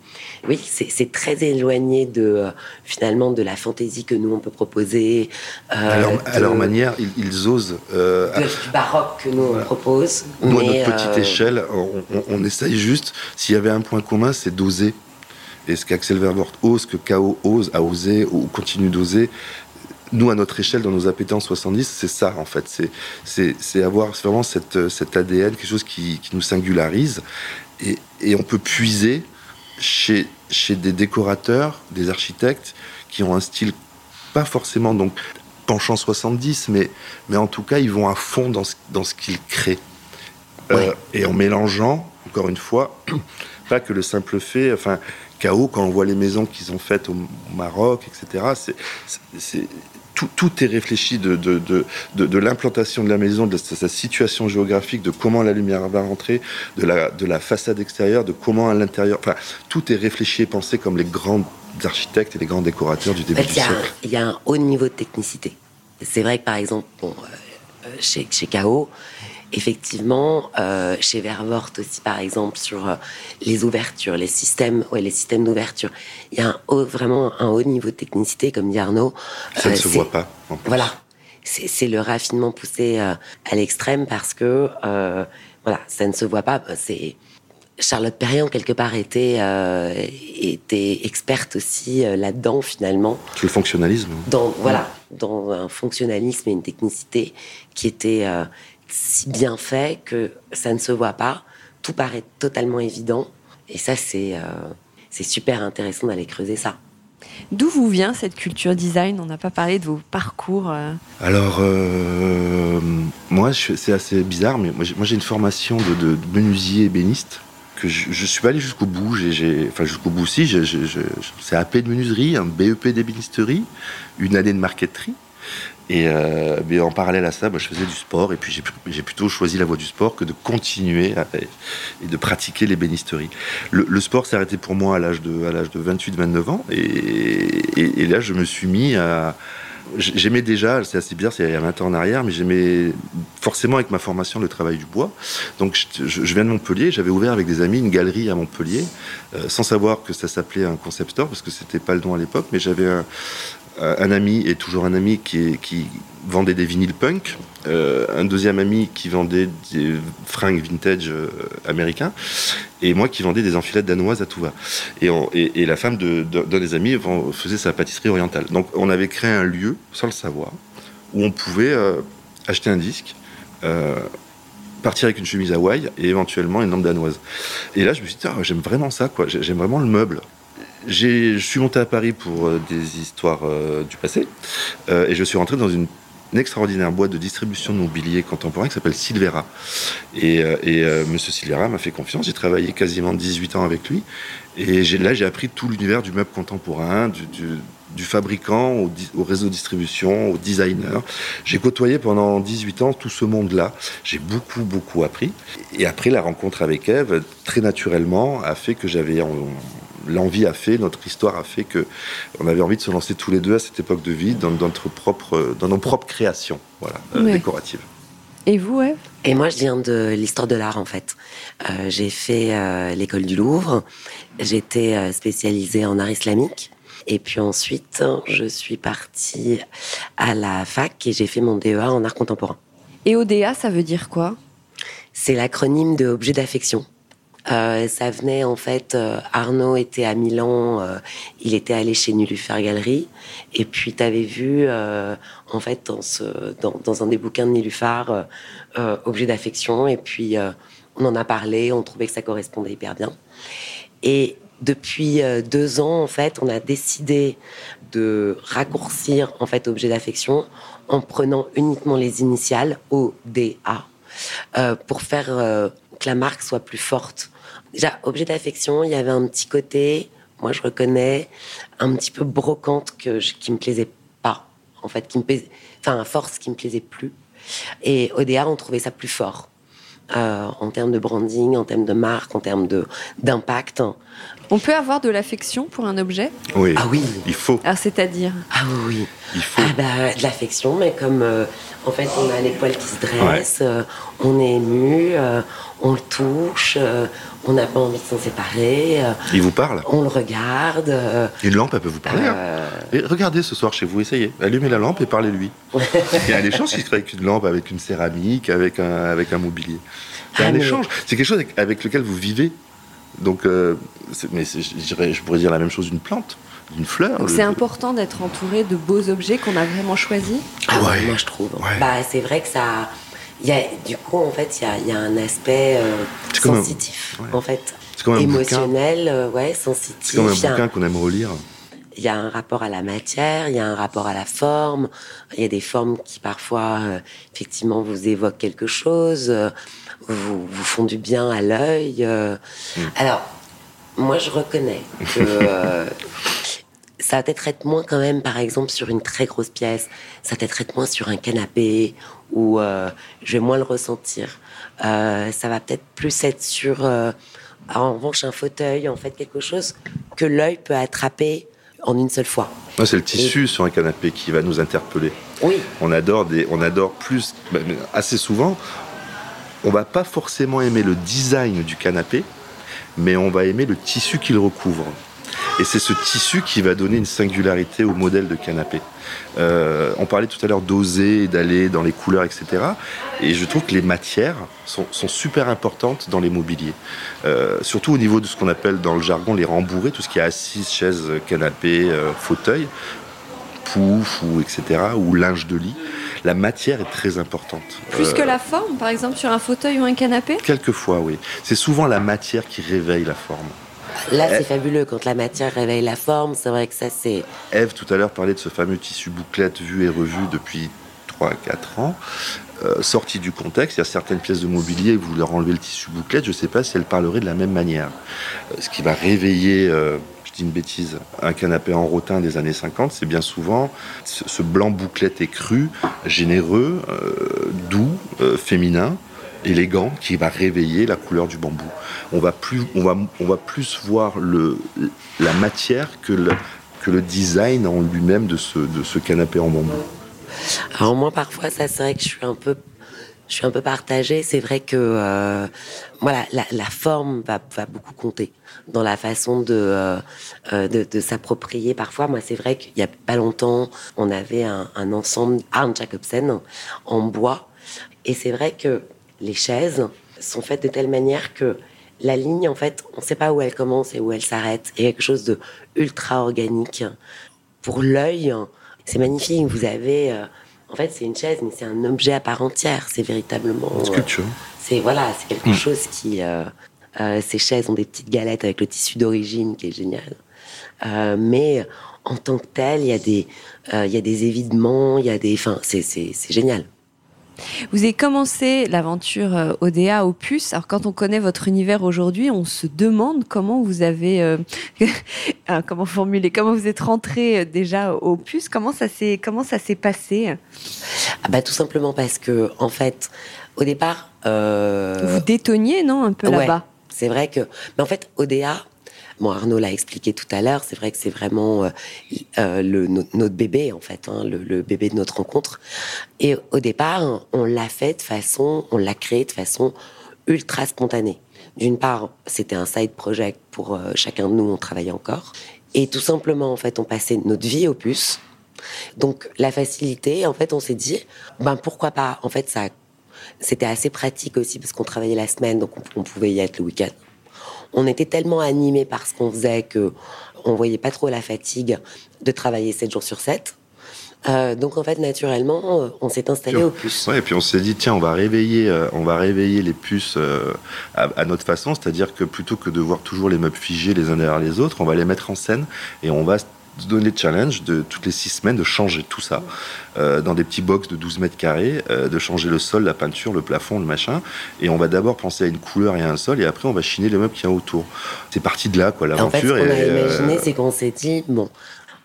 oui, c'est très éloigné de euh, finalement de la fantaisie que nous on peut proposer. Euh, à, leur, manière, ils, osent. Euh, du baroque que nous on propose. Nous, à notre petite échelle, on, essaye juste. S'il y avait un point commun, c'est d'oser. Et ce qu'Axel Vervoort ose, que K.O. ose, a osé ou continue d'oser, nous, à notre échelle, dans nos appétences 70, c'est ça, en fait. C'est avoir vraiment cette, cet ADN, quelque chose qui, qui nous singularise et, on peut puiser chez, chez des décorateurs, des architectes qui ont un style pas forcément donc penchant 70, mais, mais en tout cas, ils vont à fond dans ce, dans ce qu'ils créent. Euh, et en mélangeant, encore une fois, pas que le simple fait, enfin, chaos, quand on voit les maisons qu'ils ont faites au Maroc, etc., c'est tout, est réfléchi de, de, l'implantation de la maison, de sa situation géographique, de comment la lumière va rentrer, de la, de la façade extérieure, de comment à l'intérieur. Enfin, tout est réfléchi et pensé comme les grands architectes et les grands décorateurs du début du siècle. Il y a un haut niveau de technicité. C'est vrai que par exemple, euh, euh, chez, chez KO, effectivement, euh, chez Vervort aussi, par exemple, sur euh, les ouvertures, les systèmes, ouais, les systèmes d'ouverture, il y a un haut, vraiment un haut niveau de technicité, comme dit Arnaud. Ça ne euh, se voit pas. Voilà, c'est le raffinement poussé à l'extrême parce que voilà, ça ne se voit pas. C'est Charlotte Perriand quelque part était était experte aussi là-dedans finalement. le fonctionnalisme. Dans voilà, dans un fonctionnalisme et une technicité qui était si bien fait que ça ne se voit pas. Tout paraît totalement évident. Et ça, c'est euh, c'est super intéressant d'aller creuser ça. D'où vous vient cette culture design? On n'a pas parlé de vos parcours. Euh. Alors, euh, moi, c'est assez bizarre, mais moi, j'ai une formation de, menuisier ébéniste que je, ne suis pas allé jusqu'au bout. J'ai, enfin, jusqu'au bout, si. c'est AP de menuiserie, un BEP d'ébénisterie, une année de marqueterie. Et euh, en parallèle à ça, je faisais du sport et puis j'ai plutôt choisi la voie du sport que de continuer et de pratiquer l'ébénisterie. Le, le sport s'est arrêté pour moi à l'âge de, à l'âge de 28-29 ans et, là je me suis mis à... J'aimais déjà, c'est assez bizarre, c'est il y a 20 ans en arrière, mais j'aimais forcément avec ma formation le travail du bois. Donc je, viens de Montpellier, j'avais ouvert avec des amis une galerie à Montpellier, euh, sans savoir que ça s'appelait un concept store, parce que c'était pas le nom à l'époque, mais j'avais un, un ami et toujours un ami qui, vendait des vinyles punk, euh, un deuxième ami qui vendait des fringues vintage euh, américains, et moi qui vendais des enfilettes danoises à tout va. Et, la femme d'un de, des amis faisait sa pâtisserie orientale. Donc on avait créé un lieu, sans le savoir, où on pouvait acheter un disque, partir avec une chemise Hawaï et éventuellement une lampe danoise. Et là, je me suis dit, ah, j'aime vraiment ça. J'aime vraiment le meuble je suis monté à Paris pour euh, des histoires euh, du passé euh, et je suis rentré dans une, extraordinaire boîte de distribution de mobilier contemporain qui s'appelle Silvera. Et, et Monsieur Silvera m'a fait confiance. J'ai travaillé quasiment 18 ans avec lui et là j'ai appris tout l'univers du meuble contemporain, du, du, fabricant au, au, réseau de distribution, au designer. J'ai côtoyé pendant 18 ans tout ce monde-là. J'ai beaucoup, beaucoup appris. Et après, la rencontre avec Eve, très naturellement, a fait que j'avais l'envie a fait, notre histoire a fait que on avait envie de se lancer tous les deux à cette époque de vie dans, notre propre, dans nos propres créations, voilà, euh, décoratives. Et vous, Eve? Et moi, je viens de l'histoire de l'art, en fait. Euh, j'ai fait euh, l'école du Louvre. J'étais spécialisée en art islamique. Et puis ensuite, je suis partie à la fac et j'ai fait mon DEA en art contemporain. Et ODA, ça veut dire quoi? C'est l'acronyme de objet d'affection. Euh, ça venait en fait, euh, Arnaud était à Milan, euh, il était allé chez Nulufer Galerie, et puis tu avais vu en fait dans, ce, dans, un des bouquins de Nulufer objet d'affection, et puis on en a parlé, on trouvait que ça correspondait hyper bien. Et depuis deux ans, en fait, on a décidé de raccourcir en fait objet d'affection en prenant uniquement les initiales ODA pour faire que la marque soit plus forte Déjà, objet d'affection, il y avait un petit côté, moi je reconnais, un petit peu brocante que qui me plaisait pas, en fait, qui me enfin, à force, qui me plaisait plus. Et ODA, on trouvait ça plus fort. Euh, en termes de branding, en termes de marque, en termes d'impact. On peut avoir de l'affection pour un objet Oui. Ah oui. Il faut. Alors, c'est-à-dire Ah oui, oui. Il faut. Ah bah, de l'affection, mais comme euh, en fait on a les poils qui se dressent, euh, on est ému, euh, on le touche, euh, on n'a pas envie de s'en séparer, euh, Il vous parle. on le regarde. euh, Une lampe, elle peut vous parler. hein. Et regardez ce soir chez vous, essayez. Allumez la lampe et parlez-lui. Il y a un échange qui se avec une lampe, avec une céramique, avec un, avec un mobilier. C'est Ah, un mais- échange. C'est quelque chose avec, avec lequel vous vivez. Donc, euh, c'est- mais c'est- je, pourrais dire la même chose d'une plante, d'une fleur. Le- c'est important d'être entouré de beaux objets qu'on a vraiment choisis. Ah ouais, Ouais. moi je trouve. Ouais. Bah c'est vrai que ça, il y a, du coup en fait il y a, il y a un aspect euh, C'est comme un- sensitif ouais. en fait, C'est comme un bouquin. émotionnel, euh, ouais, C'est sensitif. comme un bouquin qu'on aime relire. Il y a un rapport à la matière, il y a un rapport à la forme. Il y a des formes qui parfois, euh, effectivement, vous évoquent quelque chose, euh, vous, vous font du bien à l'œil. euh. Mm. Alors, moi, je reconnais que euh, ça va peut-être être moins quand même, par exemple, sur une très grosse pièce. Ça va peut-être être moins sur un canapé où euh, je vais moins le ressentir. Euh, ça va peut-être plus être sur, euh, en revanche, un fauteuil, en fait, quelque chose que l'œil peut attraper en une seule fois. C'est le tissu sur un canapé qui va nous interpeller. Oui, On adore, des, on adore plus, assez souvent, on va pas forcément aimer le design du canapé, mais on va aimer le tissu qu'il recouvre. Et c'est ce tissu qui va donner une singularité au modèle de canapé. Euh, on parlait tout à l'heure d'oser, d'aller dans les couleurs, etc. Et je trouve que les matières sont, super importantes dans les mobiliers. Euh, surtout au niveau de ce qu'on appelle dans le jargon les rembourrés, tout ce qui est assise, chaise, canapé, euh, fauteuil, pouf, ou etc., ou linge de lit. La matière est très importante. Plus Euh, que la forme, par exemple, sur un fauteuil ou un canapé Quelquefois, oui. C'est souvent la matière qui réveille la forme. là Eh. c'est fabuleux quand la matière réveille la forme. C'est vrai que ça c'est. Eve, tout à l'heure, parlait de ce fameux tissu bouclette vu et revu depuis 3-4 ans. Euh, sorti du contexte, il y a certaines pièces de mobilier, vous leur enlevez le tissu bouclette, je ne sais pas si elles parleraient de la même manière. Euh, ce qui va réveiller, euh, je dis une bêtise, un canapé en rotin des années 50, c'est bien souvent ce, blanc bouclette écru, généreux, euh, doux, euh, féminin, élégant, qui va réveiller la couleur du bambou. On va plus, on va, on va plus voir la matière que le, que le design en lui-même de ce, de ce canapé en bambou. Alors moi parfois ça c'est vrai que je suis un peu je suis un peu partagée. C'est vrai que euh, voilà la, la forme va, va beaucoup compter dans la façon de euh, euh, de, de s'approprier. Parfois moi c'est vrai qu'il y a pas longtemps on avait un, un ensemble Arne Jacobsen en bois et c'est vrai que les chaises sont faites de telle manière que la ligne, en fait, on ne sait pas où elle commence et où elle s'arrête. Il y a quelque chose de ultra organique. Pour l'œil, c'est magnifique. Vous avez, euh, en fait, c'est une chaise, mais c'est un objet à part entière. C'est véritablement. Une euh, sculpture. c'est voilà, c'est quelque Mm. chose qui. euh, euh, ces chaises ont des petites galettes avec le tissu d'origine qui est génial. Euh, mais en tant que tel, il y a des, euh, il y a des évidements, il y a des, enfin, c'est c'est c'est génial. Vous avez commencé l'aventure euh, ODA Opus. Alors quand on connaît votre univers aujourd'hui, on se demande comment vous avez, euh, ah, comment formuler, comment vous êtes rentré euh, déjà au Opus. Comment ça s'est, comment ça s'est passé? Ah bah tout simplement parce que en fait, au départ, euh, Vous détonniez, non, un peu ouais, là-bas? C'est vrai que, mais en fait, ODA, bon Arnaud l'a expliqué tout à l'heure, c'est vrai que c'est vraiment euh, euh, le no- notre bébé en fait, hein, le, bébé de notre rencontre. Et au départ, on l'a fait de façon, on l'a créé de façon ultra spontanée. D'une part, c'était un side project pour euh, chacun de nous, on travaillait encore, et tout simplement en fait, on passait notre vie au puce. Donc la facilité, en fait, on s'est dit, ben pourquoi pas. En fait, ça, c'était assez pratique aussi parce qu'on travaillait la semaine, donc on, pouvait y être le week-end. On était tellement animés par ce qu'on faisait que on voyait pas trop la fatigue de travailler 7 jours sur 7. Euh, donc en fait, naturellement, euh, on s'est installé au puce. Ouais, et puis on s'est dit, tiens, on va réveiller, euh, on va réveiller les puces euh, à, à notre façon, c'est-à-dire que plutôt que de voir toujours les meubles figés les uns derrière les autres, on va les mettre en scène et on va donner le challenge de toutes les six semaines de changer tout ça euh, dans des petits box de 12 mètres carrés, euh, de changer le sol, la peinture, le plafond, le machin. Et on va d'abord penser à une couleur et à un sol et après on va chiner les meubles qu'il y a autour. C'est parti de là, quoi, En fait, ce l'aventure. qu'on a euh, imaginé, c'est qu'on s'est dit, bon,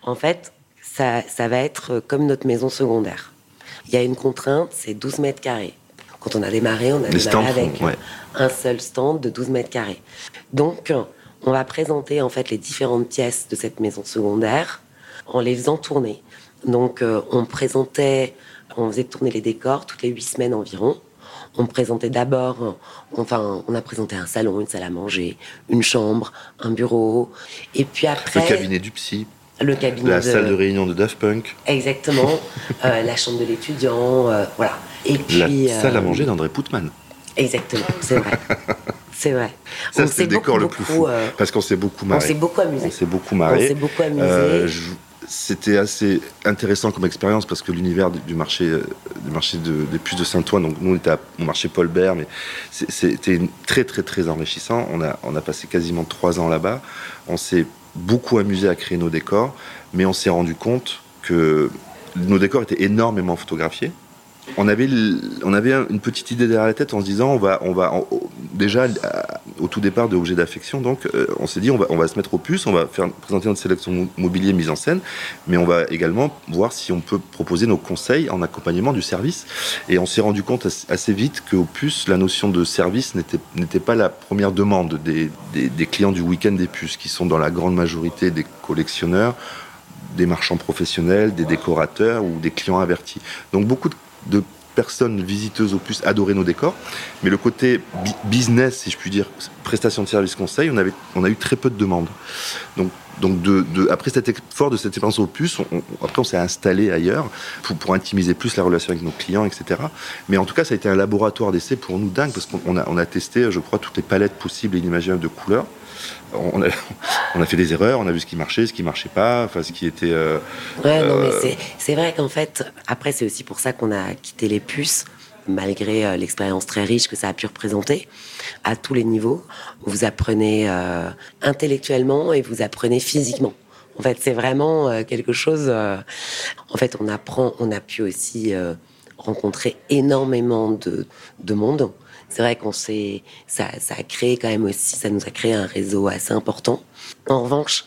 en fait, ça, ça va être comme notre maison secondaire. Il y a une contrainte, c'est 12 mètres carrés. Quand on a démarré, on a Les démarré avec font, ouais. un seul stand de 12 mètres carrés. Donc, on va présenter en fait les différentes pièces de cette maison secondaire en les faisant tourner. Donc euh, on présentait, on faisait tourner les décors toutes les huit semaines environ. On présentait d'abord, enfin, on a présenté un salon, une salle à manger, une chambre, un bureau, et puis après. Le cabinet du psy. Le cabinet. La salle de réunion de Daft Punk. Exactement. euh, la chambre de l'étudiant, euh, voilà. Et puis. La salle à manger d'André Poutman. Exactement, c'est vrai. C'est vrai. Ça, c'est le décor le plus fou. Euh, parce qu'on s'est beaucoup marré. On s'est beaucoup amusé. On s'est beaucoup marré. On s'est beaucoup amusé. C'était assez intéressant comme expérience parce que l'univers du marché, euh, du marché de, des puces de Saint-Ouen, donc nous on était au marché Paul Bert, mais c'était très très très enrichissant. On a, on a passé quasiment trois ans là-bas. On s'est beaucoup amusé à créer nos décors, mais on s'est rendu compte que nos décors étaient énormément photographiés on avait, on avait une petite idée derrière la tête en se disant, on va, on va déjà au tout départ de Objet d'affection, donc euh, on s'est dit, on va, on va se mettre au puce, on va faire présenter notre sélection mobilier mise en scène, mais on va également voir si on peut proposer nos conseils en accompagnement du service. Et on s'est rendu compte assez vite qu'au puce, la notion de service n'était pas la première demande des, des clients du week-end des puces, qui sont dans la grande majorité des collectionneurs des marchands professionnels, des décorateurs ou des clients avertis. Donc beaucoup de de personnes visiteuses au plus adoraient nos décors, mais le côté business, si je puis dire, prestation de service conseil, on, avait, on a eu très peu de demandes. Donc, donc de, après cet effort de cette expérience au puce, on, après on s'est installé ailleurs pour, pour, intimiser plus la relation avec nos clients, etc. Mais en tout cas, ça a été un laboratoire d'essai pour nous dingue parce qu'on a, on a testé, je crois, toutes les palettes possibles et inimaginables de couleurs on a, fait des erreurs, on a vu ce qui marchait, ce qui marchait pas, enfin ce qui était. Euh, ouais, non, mais euh, c'est vrai qu'en fait, après, c'est aussi pour ça qu'on a quitté les puces, malgré euh, l'expérience très riche que ça a pu représenter, à tous les niveaux. Vous apprenez intellectuellement et vous apprenez physiquement. En fait, c'est vraiment quelque chose. en fait, on apprend, on a pu aussi rencontrer énormément de, de monde c'est vrai qu'on s'est, ça, ça a créé quand même aussi, ça nous a créé un réseau assez important. En revanche,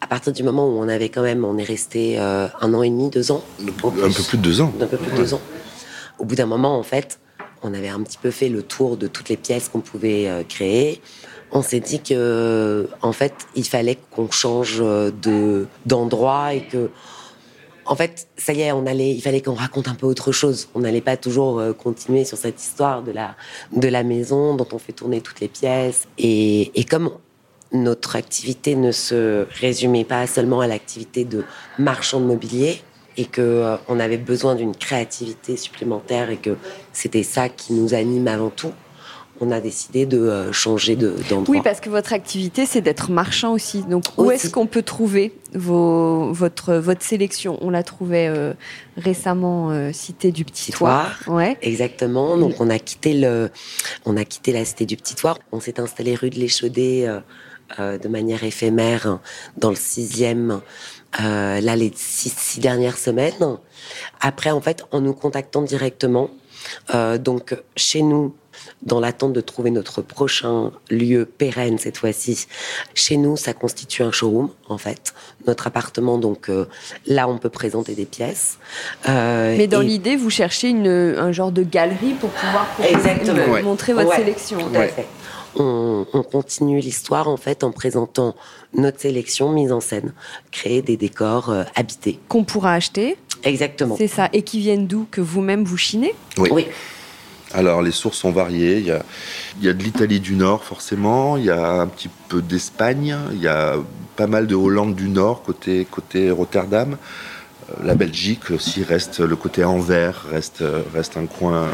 à partir du moment où on avait quand même, on est resté euh, un an et demi, deux ans. Un peu plus de deux ans. Un peu plus de deux ans. Au bout d'un moment, en fait, on avait un petit peu fait le tour de toutes les pièces qu'on pouvait euh, créer. On s'est dit que, en fait, il fallait qu'on change euh, de d'endroit et que en fait, ça y est, on allait, il fallait qu'on raconte un peu autre chose. On n'allait pas toujours euh, continuer sur cette histoire de la, de la maison dont on fait tourner toutes les pièces. Et, comme notre activité ne se résumait pas seulement à l'activité de marchand de mobilier, et que euh, on avait besoin d'une créativité supplémentaire et que c'était ça qui nous anime avant tout on a décidé de euh, changer d'endroit. oui, parce que votre activité, c'est d'être marchand aussi. Donc, où est-ce qu'on peut trouver votre, votre sélection? On l'a trouvé euh, récemment euh, cité du Petit Toit. Ouais. Exactement. Donc, on a quitté le, on a quitté la cité du Petit Toit. On s'est installé rue de l'Échaudé de manière éphémère dans le sixième. Là, les six, dernières semaines. Après, en fait, en nous contactant directement. donc, chez nous, dans l'attente de trouver notre prochain lieu pérenne cette fois-ci. Chez nous, ça constitue un showroom en fait. Notre appartement, donc euh, là, on peut présenter des pièces. Euh, Mais dans l'idée, vous cherchez une, un genre de galerie pour pouvoir montrer votre sélection. On, on, continue l'histoire en fait en présentant notre sélection mise en scène, créer des décors euh, habités qu'on pourra acheter. Exactement. C'est ça. Et qui viennent d'où Que vous-même vous chinez? Oui. oui. Alors les sources sont variées. Il y a, de l'Italie du Nord forcément, il y a un petit peu d'Espagne, il y a pas mal de Hollande du Nord côté, côté Rotterdam. Euh, la Belgique aussi reste, le côté Anvers reste, reste un coin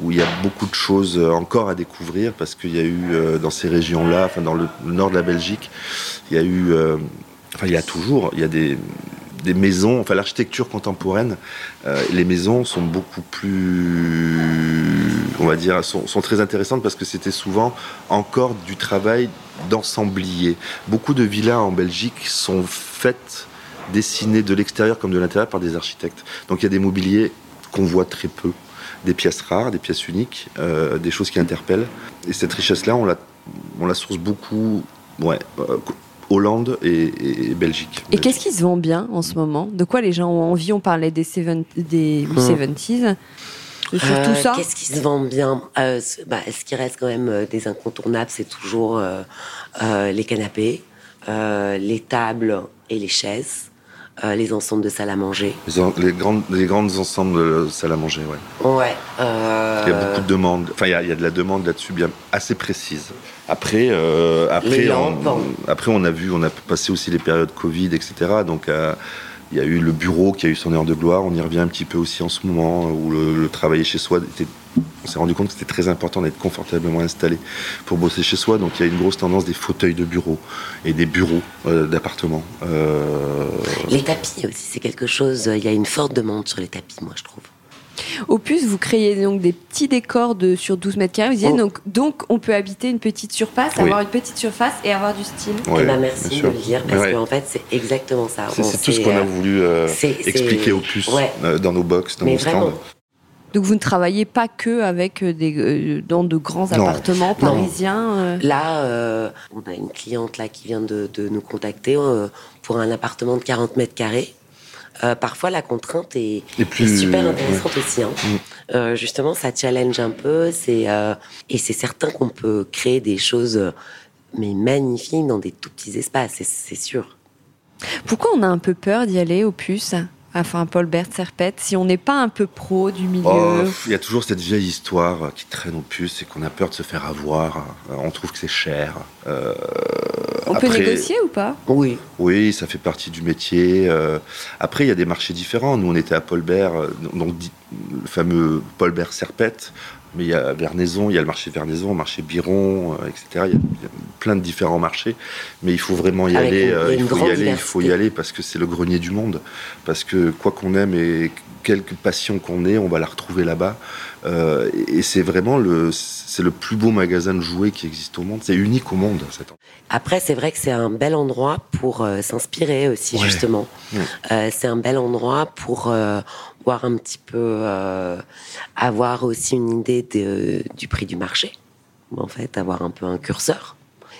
où il y a beaucoup de choses encore à découvrir parce qu'il y a eu euh, dans ces régions-là, enfin dans le, nord de la Belgique, il y a eu, euh, enfin il y a toujours, il y a des, maisons, enfin l'architecture contemporaine, euh, les maisons sont beaucoup plus, on va dire, sont, très intéressantes parce que c'était souvent encore du travail d'ensemblier. Beaucoup de villas en Belgique sont faites, dessinées de l'extérieur comme de l'intérieur par des architectes. Donc il y a des mobiliers qu'on voit très peu, des pièces rares, des pièces uniques, euh, des choses qui interpellent. Et cette richesse-là, on la, on la source beaucoup, ouais, euh, Hollande et, Belgique. Et qu'est-ce qui se vend bien en ce moment? De quoi les gens ont envie? On parlait des, des 70s. Hmm. C'est surtout ça? Qu'est-ce qui se vend bien bah, Ce qui reste quand même des incontournables, c'est toujours les canapés, les tables et les chaises. Euh, les ensembles de salle à manger. Les, grandes, les grandes ensembles de salle à manger, ouais. Ouais. Euh, il y a beaucoup de demandes. Enfin, il y a, de la demande là-dessus bien assez précise. Après, euh, après, on, après, on a vu, on a passé aussi les périodes Covid, etc. Donc, il y a eu le bureau qui a eu son heure de gloire. On y revient un petit peu aussi en ce moment où le, le travailler chez soi était on s'est rendu compte que c'était très important d'être confortablement installé pour bosser chez soi. Donc il y a une grosse tendance des fauteuils de bureau et des bureaux euh, d'appartement. Euh, les tapis aussi, c'est quelque chose. Il y a une forte demande sur les tapis, moi je trouve. Opus, vous créez donc des petits décors de, sur 12 mètres carrés. Vous oh. donc, donc, on peut habiter une petite surface, avoir une petite surface et avoir du style. Oui, eh ben, merci de le dire, parce qu'en fait, c'est exactement ça. C'est tout ce qu'on a euh, voulu expliquer Opus dans nos box, dans nos stands. Donc vous ne travaillez pas que avec euh, des, euh, dans de grands appartements parisiens euh Là, on a une cliente là qui vient de, nous contacter pour un appartement de 40 mètres carrés. Parfois, la contrainte est, super intéressante aussi. Hein. Mm. justement, ça challenge un peu. C'est et c'est certain qu'on peut créer des choses mais magnifiques dans des tout petits espaces. C'est sûr. Pourquoi on a un peu peur d'y aller au puce? Enfin Paul Bert Serpette, si on n'est pas un peu pro du milieu oh, Il y a toujours cette vieille histoire qui traîne au puce et qu'on a peur de se faire avoir. On trouve que c'est cher. Euh, on peut négocier ou pas? Oui. Oui, ça fait partie du métier. Euh, après, il y a des marchés différents. Nous, on était à Paul Bert, euh, donc le fameux Paul Bert Serpette. Mais il y a Vernaison, il y a le marché Vernaison, le marché Biron, etc. Il y, a, plein de différents marchés. Mais il faut vraiment y aller. Euh, il faut y aller, il faut y aller parce que c'est le grenier du monde. Parce que quoi qu'on aime et quelque passion qu'on ait, on va la retrouver là-bas. Euh, et c'est vraiment le, c'est le plus beau magasin de jouets qui existe au monde. C'est unique au monde. Après, c'est vrai que c'est un bel endroit pour euh, s'inspirer aussi, justement. c'est un bel endroit pour voir un petit peu, euh, avoir aussi une idée du prix du marché. En fait, avoir un peu un curseur.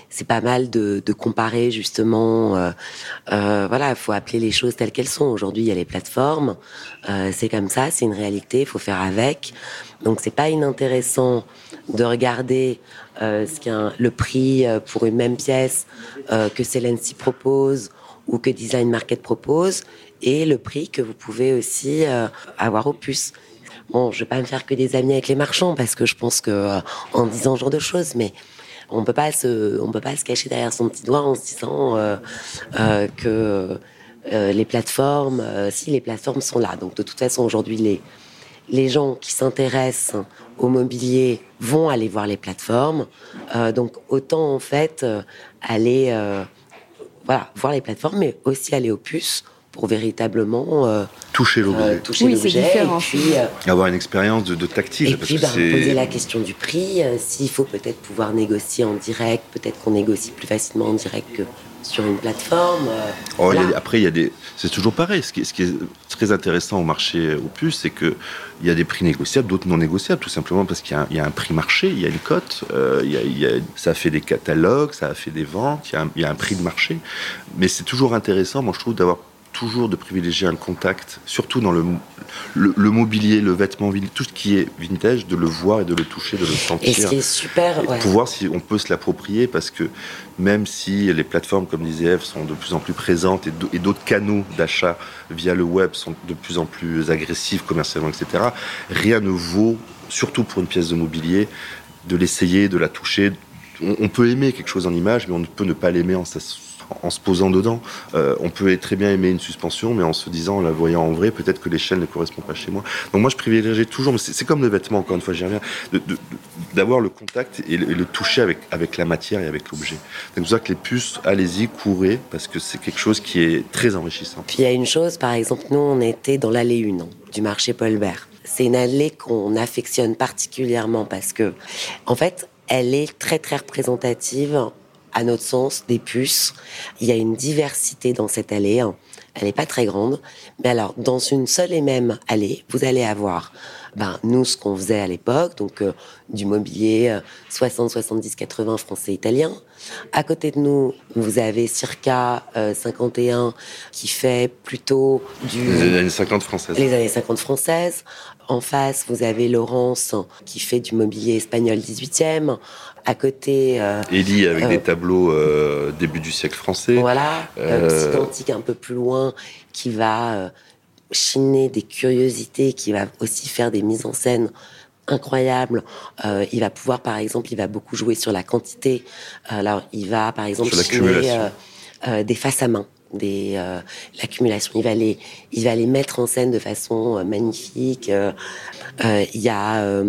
C'est pas mal de, comparer justement. Euh, euh, voilà, il faut appeler les choses telles qu'elles sont. Aujourd'hui, il y a les plateformes. c'est comme ça, c'est une réalité. Il faut faire avec. Donc, c'est pas inintéressant de regarder ce qu'un le prix pour une même pièce que Celency propose ou que Design Market propose et le prix que vous pouvez aussi euh, avoir au puce. Bon, je vais pas me faire que des amis avec les marchands parce que je pense que euh, en disant ce genre de choses, mais on peut pas se, peut pas se cacher derrière son petit doigt en se disant euh, que les plateformes, si les plateformes sont là. Donc de toute façon aujourd'hui les les gens qui s'intéressent au mobilier vont aller voir les plateformes. donc autant en fait aller voilà, voir les plateformes, mais aussi aller aux puces pour véritablement euh, toucher l'objet, euh, toucher oui, l'objet, puis euh, avoir une expérience de, tactile. Et puis bah, poser la question du prix. S'il faut peut-être pouvoir négocier en direct, peut-être qu'on négocie plus facilement en direct que sur une plateforme. Oh, après, il y a des, c'est toujours pareil. Ce qui, ce qui, est très intéressant au marché opus, c'est que il y a des prix négociables, d'autres non négociables, tout simplement parce qu'il y, a un prix marché, il y a une cote, il y a, ça fait des catalogues, ça a fait des ventes, il y a un, il y a un prix de marché. Mais c'est toujours intéressant, moi je trouve, d'avoir toujours de privilégier un contact, surtout dans le, le, mobilier, le vêtement, tout ce qui est vintage, de le voir et de le toucher, de le sentir. Et ce qui est super, ouais. Pour voir si on peut se l'approprier, parce que même si les plateformes, comme disait Eve, sont de plus en plus présentes et d'autres canaux d'achat via le web sont de plus en plus agressifs commercialement, etc., rien ne vaut, surtout pour une pièce de mobilier, de l'essayer, de la toucher. On, on, peut aimer quelque chose en image, mais on ne peut ne pas l'aimer en sa en se posant dedans. Euh, on peut très bien aimer une suspension, mais en se disant, en la voyant en vrai, peut-être que l'échelle ne correspond pas chez moi. Donc moi, je privilégie toujours, mais c'est comme le vêtement, encore une fois, j'y reviens, d'avoir le contact et le, toucher avec, la matière et avec l'objet. C'est pour ça que les puces, allez-y, courez, parce que c'est quelque chose qui est très enrichissant. Puis il y a une chose, par exemple, nous, on était dans l'allée 1 du marché Paul Bert. C'est une allée qu'on affectionne particulièrement parce que, en fait, elle est très très représentative à notre sens, des puces. Il y a une diversité dans cette allée. Elle n'est pas très grande. Mais alors, dans une seule et même allée, vous allez avoir ben, nous, ce qu'on faisait à l'époque, donc euh, du mobilier 60, 70, 80 français, italien. À côté de nous, vous avez Circa 51 qui fait plutôt du... Les années 50 françaises. Les années 50 françaises. En face, vous avez Laurence qui fait du mobilier espagnol 18e. À côté. Euh, Elie avec des tableaux début du siècle français. Voilà. Identique un peu plus loin qui va chiner des curiosités, qui va aussi faire des mises en scène incroyables. Euh, il va pouvoir, par exemple, il va beaucoup jouer sur la quantité. Alors, il va, par exemple, chiner euh, euh, des faces à main, des l'accumulation. Il va les, il va les mettre en scène de façon magnifique. il y a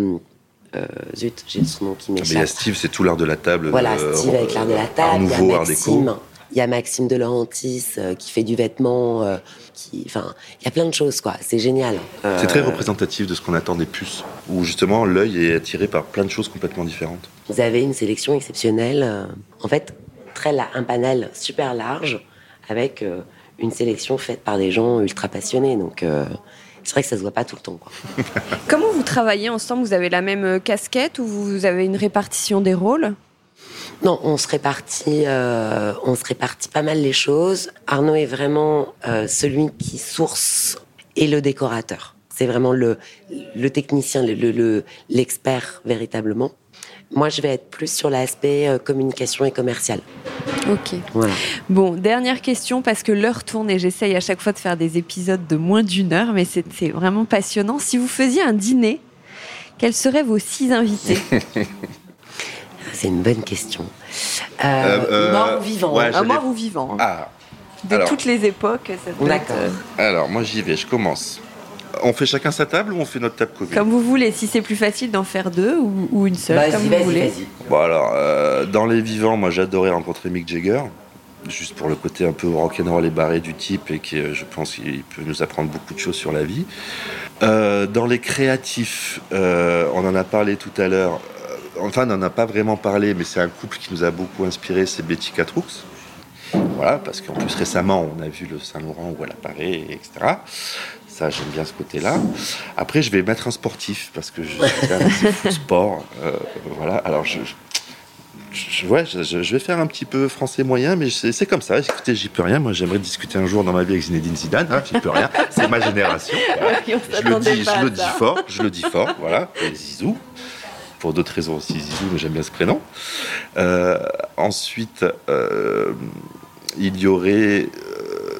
zut, j'ai son nom qui m'échappe. Il y a Steve, c'est tout l'art de la table. Voilà, Steve avec l'art de la table. nouveau art déco. Il y a Maxime de Laurentis euh, qui fait du vêtement. Euh, qui, enfin, il y a plein de choses, quoi. C'est génial. C'est très euh, représentatif de ce qu'on attend des puces, où justement l'œil est attiré par plein de choses complètement différentes. Vous avez une sélection exceptionnelle. En fait, très un panel super large avec une sélection faite par des gens ultra passionnés. Donc c'est vrai que ça se voit pas tout le temps. Quoi. Comment vous travaillez ensemble? Vous avez la même casquette ou vous avez une répartition des rôles? Non, on se répartit, euh, on se répartit pas mal les choses. Arnaud est vraiment euh, celui qui source et le décorateur. C'est vraiment le, le technicien, le, l'expert véritablement. Moi, je vais être plus sur l'aspect euh, communication et commercial. Ok. Voilà. Bon, dernière question, parce que l'heure tourne et j'essaye à chaque fois de faire des épisodes de moins d'une heure, mais c'est, vraiment passionnant. Si vous faisiez un dîner, quels seraient vos six invités? C'est une bonne question. Euh, euh, euh, mort ou vivant ouais, Mort ou vivant ah, De toutes les époques. D'accord. Alors, moi, j'y vais, je commence. On fait chacun sa table ou on fait notre table commune Comme vous voulez, si c'est plus facile d'en faire deux ou, une seule, comme vous voulez. Bon alors, dans les vivants, moi j'adorais rencontrer Mick Jagger, juste pour le côté un peu rock'n'roll et barré du type et qui, je pense, qu'il peut nous apprendre beaucoup de choses sur la vie. dans les créatifs, on en a parlé tout à l'heure, enfin, on n'en a pas vraiment parlé, mais c'est un couple qui nous a beaucoup inspiré, c'est Betty Catroux. Voilà, parce qu'en plus récemment, on a vu le Saint-Laurent où elle apparaît, etc. Ça, j'aime bien ce côté-là. Après, je vais mettre un sportif, parce que je suis quand même sport. Euh, voilà, alors je, je, ouais, je, vais faire un petit peu français moyen, mais c'est comme ça. Écoutez, j'y peux rien. Moi, j'aimerais discuter un jour dans ma vie avec Zinedine Zidane. Hein, j'y peux rien. C'est ma génération. Je, le dis, je le dis fort. Je le dis fort. Voilà. Zizou pour d'autres raisons aussi, Zizou, mais j'aime bien ce prénom. Euh, ensuite, euh, il y aurait,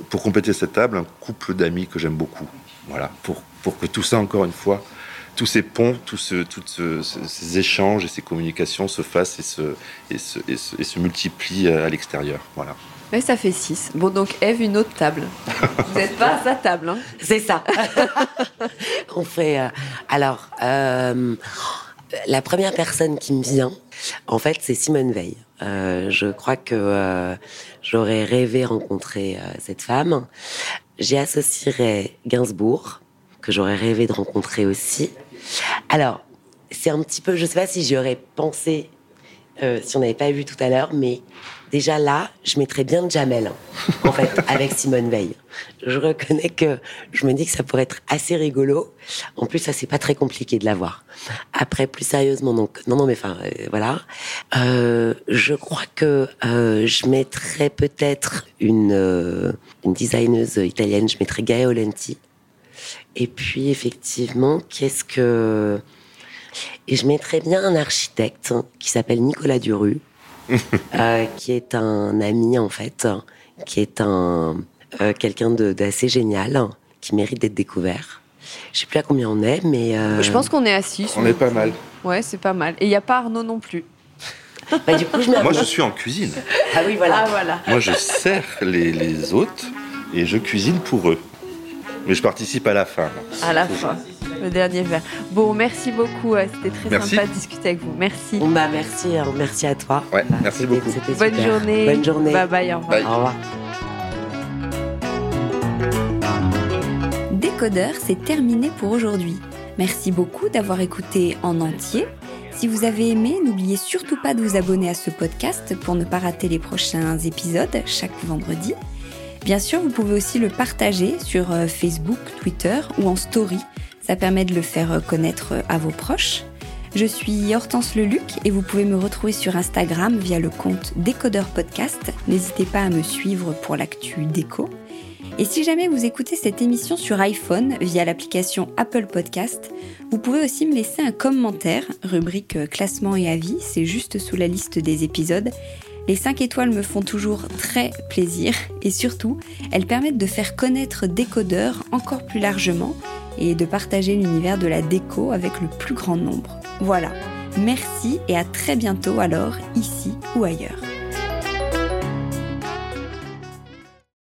pour compléter cette table, un couple d'amis que j'aime beaucoup. Voilà, pour, pour que tout ça, encore une fois, tous ces ponts, tous ce, ces échanges et ces communications se fassent et se, et se, et se, multiplient à l'extérieur. Voilà. Mais ça fait six. Bon, donc Eve, une autre table. Vous n'êtes pas à sa table. Hein C'est ça. On fait. alors, la première personne qui me vient, en fait, c'est Simone Veil. Euh, je crois que euh, j'aurais rêvé rencontrer euh, cette femme. J'y associerais Gainsbourg, que j'aurais rêvé de rencontrer aussi. Alors, c'est un petit peu, je sais pas si j'y aurais pensé si on n'avait pas vu tout à l'heure, mais déjà là, je mettrais bien Jamel, en fait, avec Simone Veil. Je reconnais que je me dis que ça pourrait être assez rigolo. En plus, ça c'est pas très compliqué de l'avoir. Après, plus sérieusement, donc non, non, mais enfin, euh, voilà. Euh, je crois que euh, je mettrais peut-être une une designeuse italienne. Je mettrais Gaia Olenti. Et puis effectivement, qu'est-ce que et je mettrais bien un architecte qui s'appelle Nicolas Duru euh, qui est un ami en fait, qui est un euh, quelqu'un d'assez génial, qui mérite d'être découvert. Je sais plus à combien on est, mais euh, je pense qu'on est à 6. On est pas mal. Ouais, c'est pas mal. Et il n'y a pas Arnaud non plus. Bah, du coup, je Moi, je suis en cuisine. Ah oui, voilà. Ah, voilà. Moi, je sers les, les hôtes et je cuisine pour eux. Mais je participe à la fin. À la fin le dernier verre. Bon, merci beaucoup. C'était très sympa de discuter avec vous. Merci. Bah, merci, hein. merci à toi. Ouais, merci beaucoup. Bonne journée. Bonne journée. Bye bye. Au revoir. Au revoir. Décodeur, c'est terminé pour aujourd'hui. Merci beaucoup d'avoir écouté en entier. Si vous avez aimé, n'oubliez surtout pas de vous abonner à ce podcast pour ne pas rater les prochains épisodes chaque vendredi. Bien sûr, vous pouvez aussi le partager sur euh, Facebook, Twitter ou en story Ça permet de le faire connaître à vos proches. Je suis Hortense Leluc et vous pouvez me retrouver sur Instagram via le compte Décodeur Podcast. N'hésitez pas à me suivre pour l'actu déco. Et si jamais vous écoutez cette émission sur iPhone via l'application Apple Podcast, vous pouvez aussi me laisser un commentaire, rubrique classement et avis, c'est juste sous la liste des épisodes. Les 5 étoiles me font toujours très plaisir et surtout, elles permettent de faire connaître Décodeur encore plus largement et de partager l'univers de la déco avec le plus grand nombre. Voilà, merci et à très bientôt alors, ici ou ailleurs.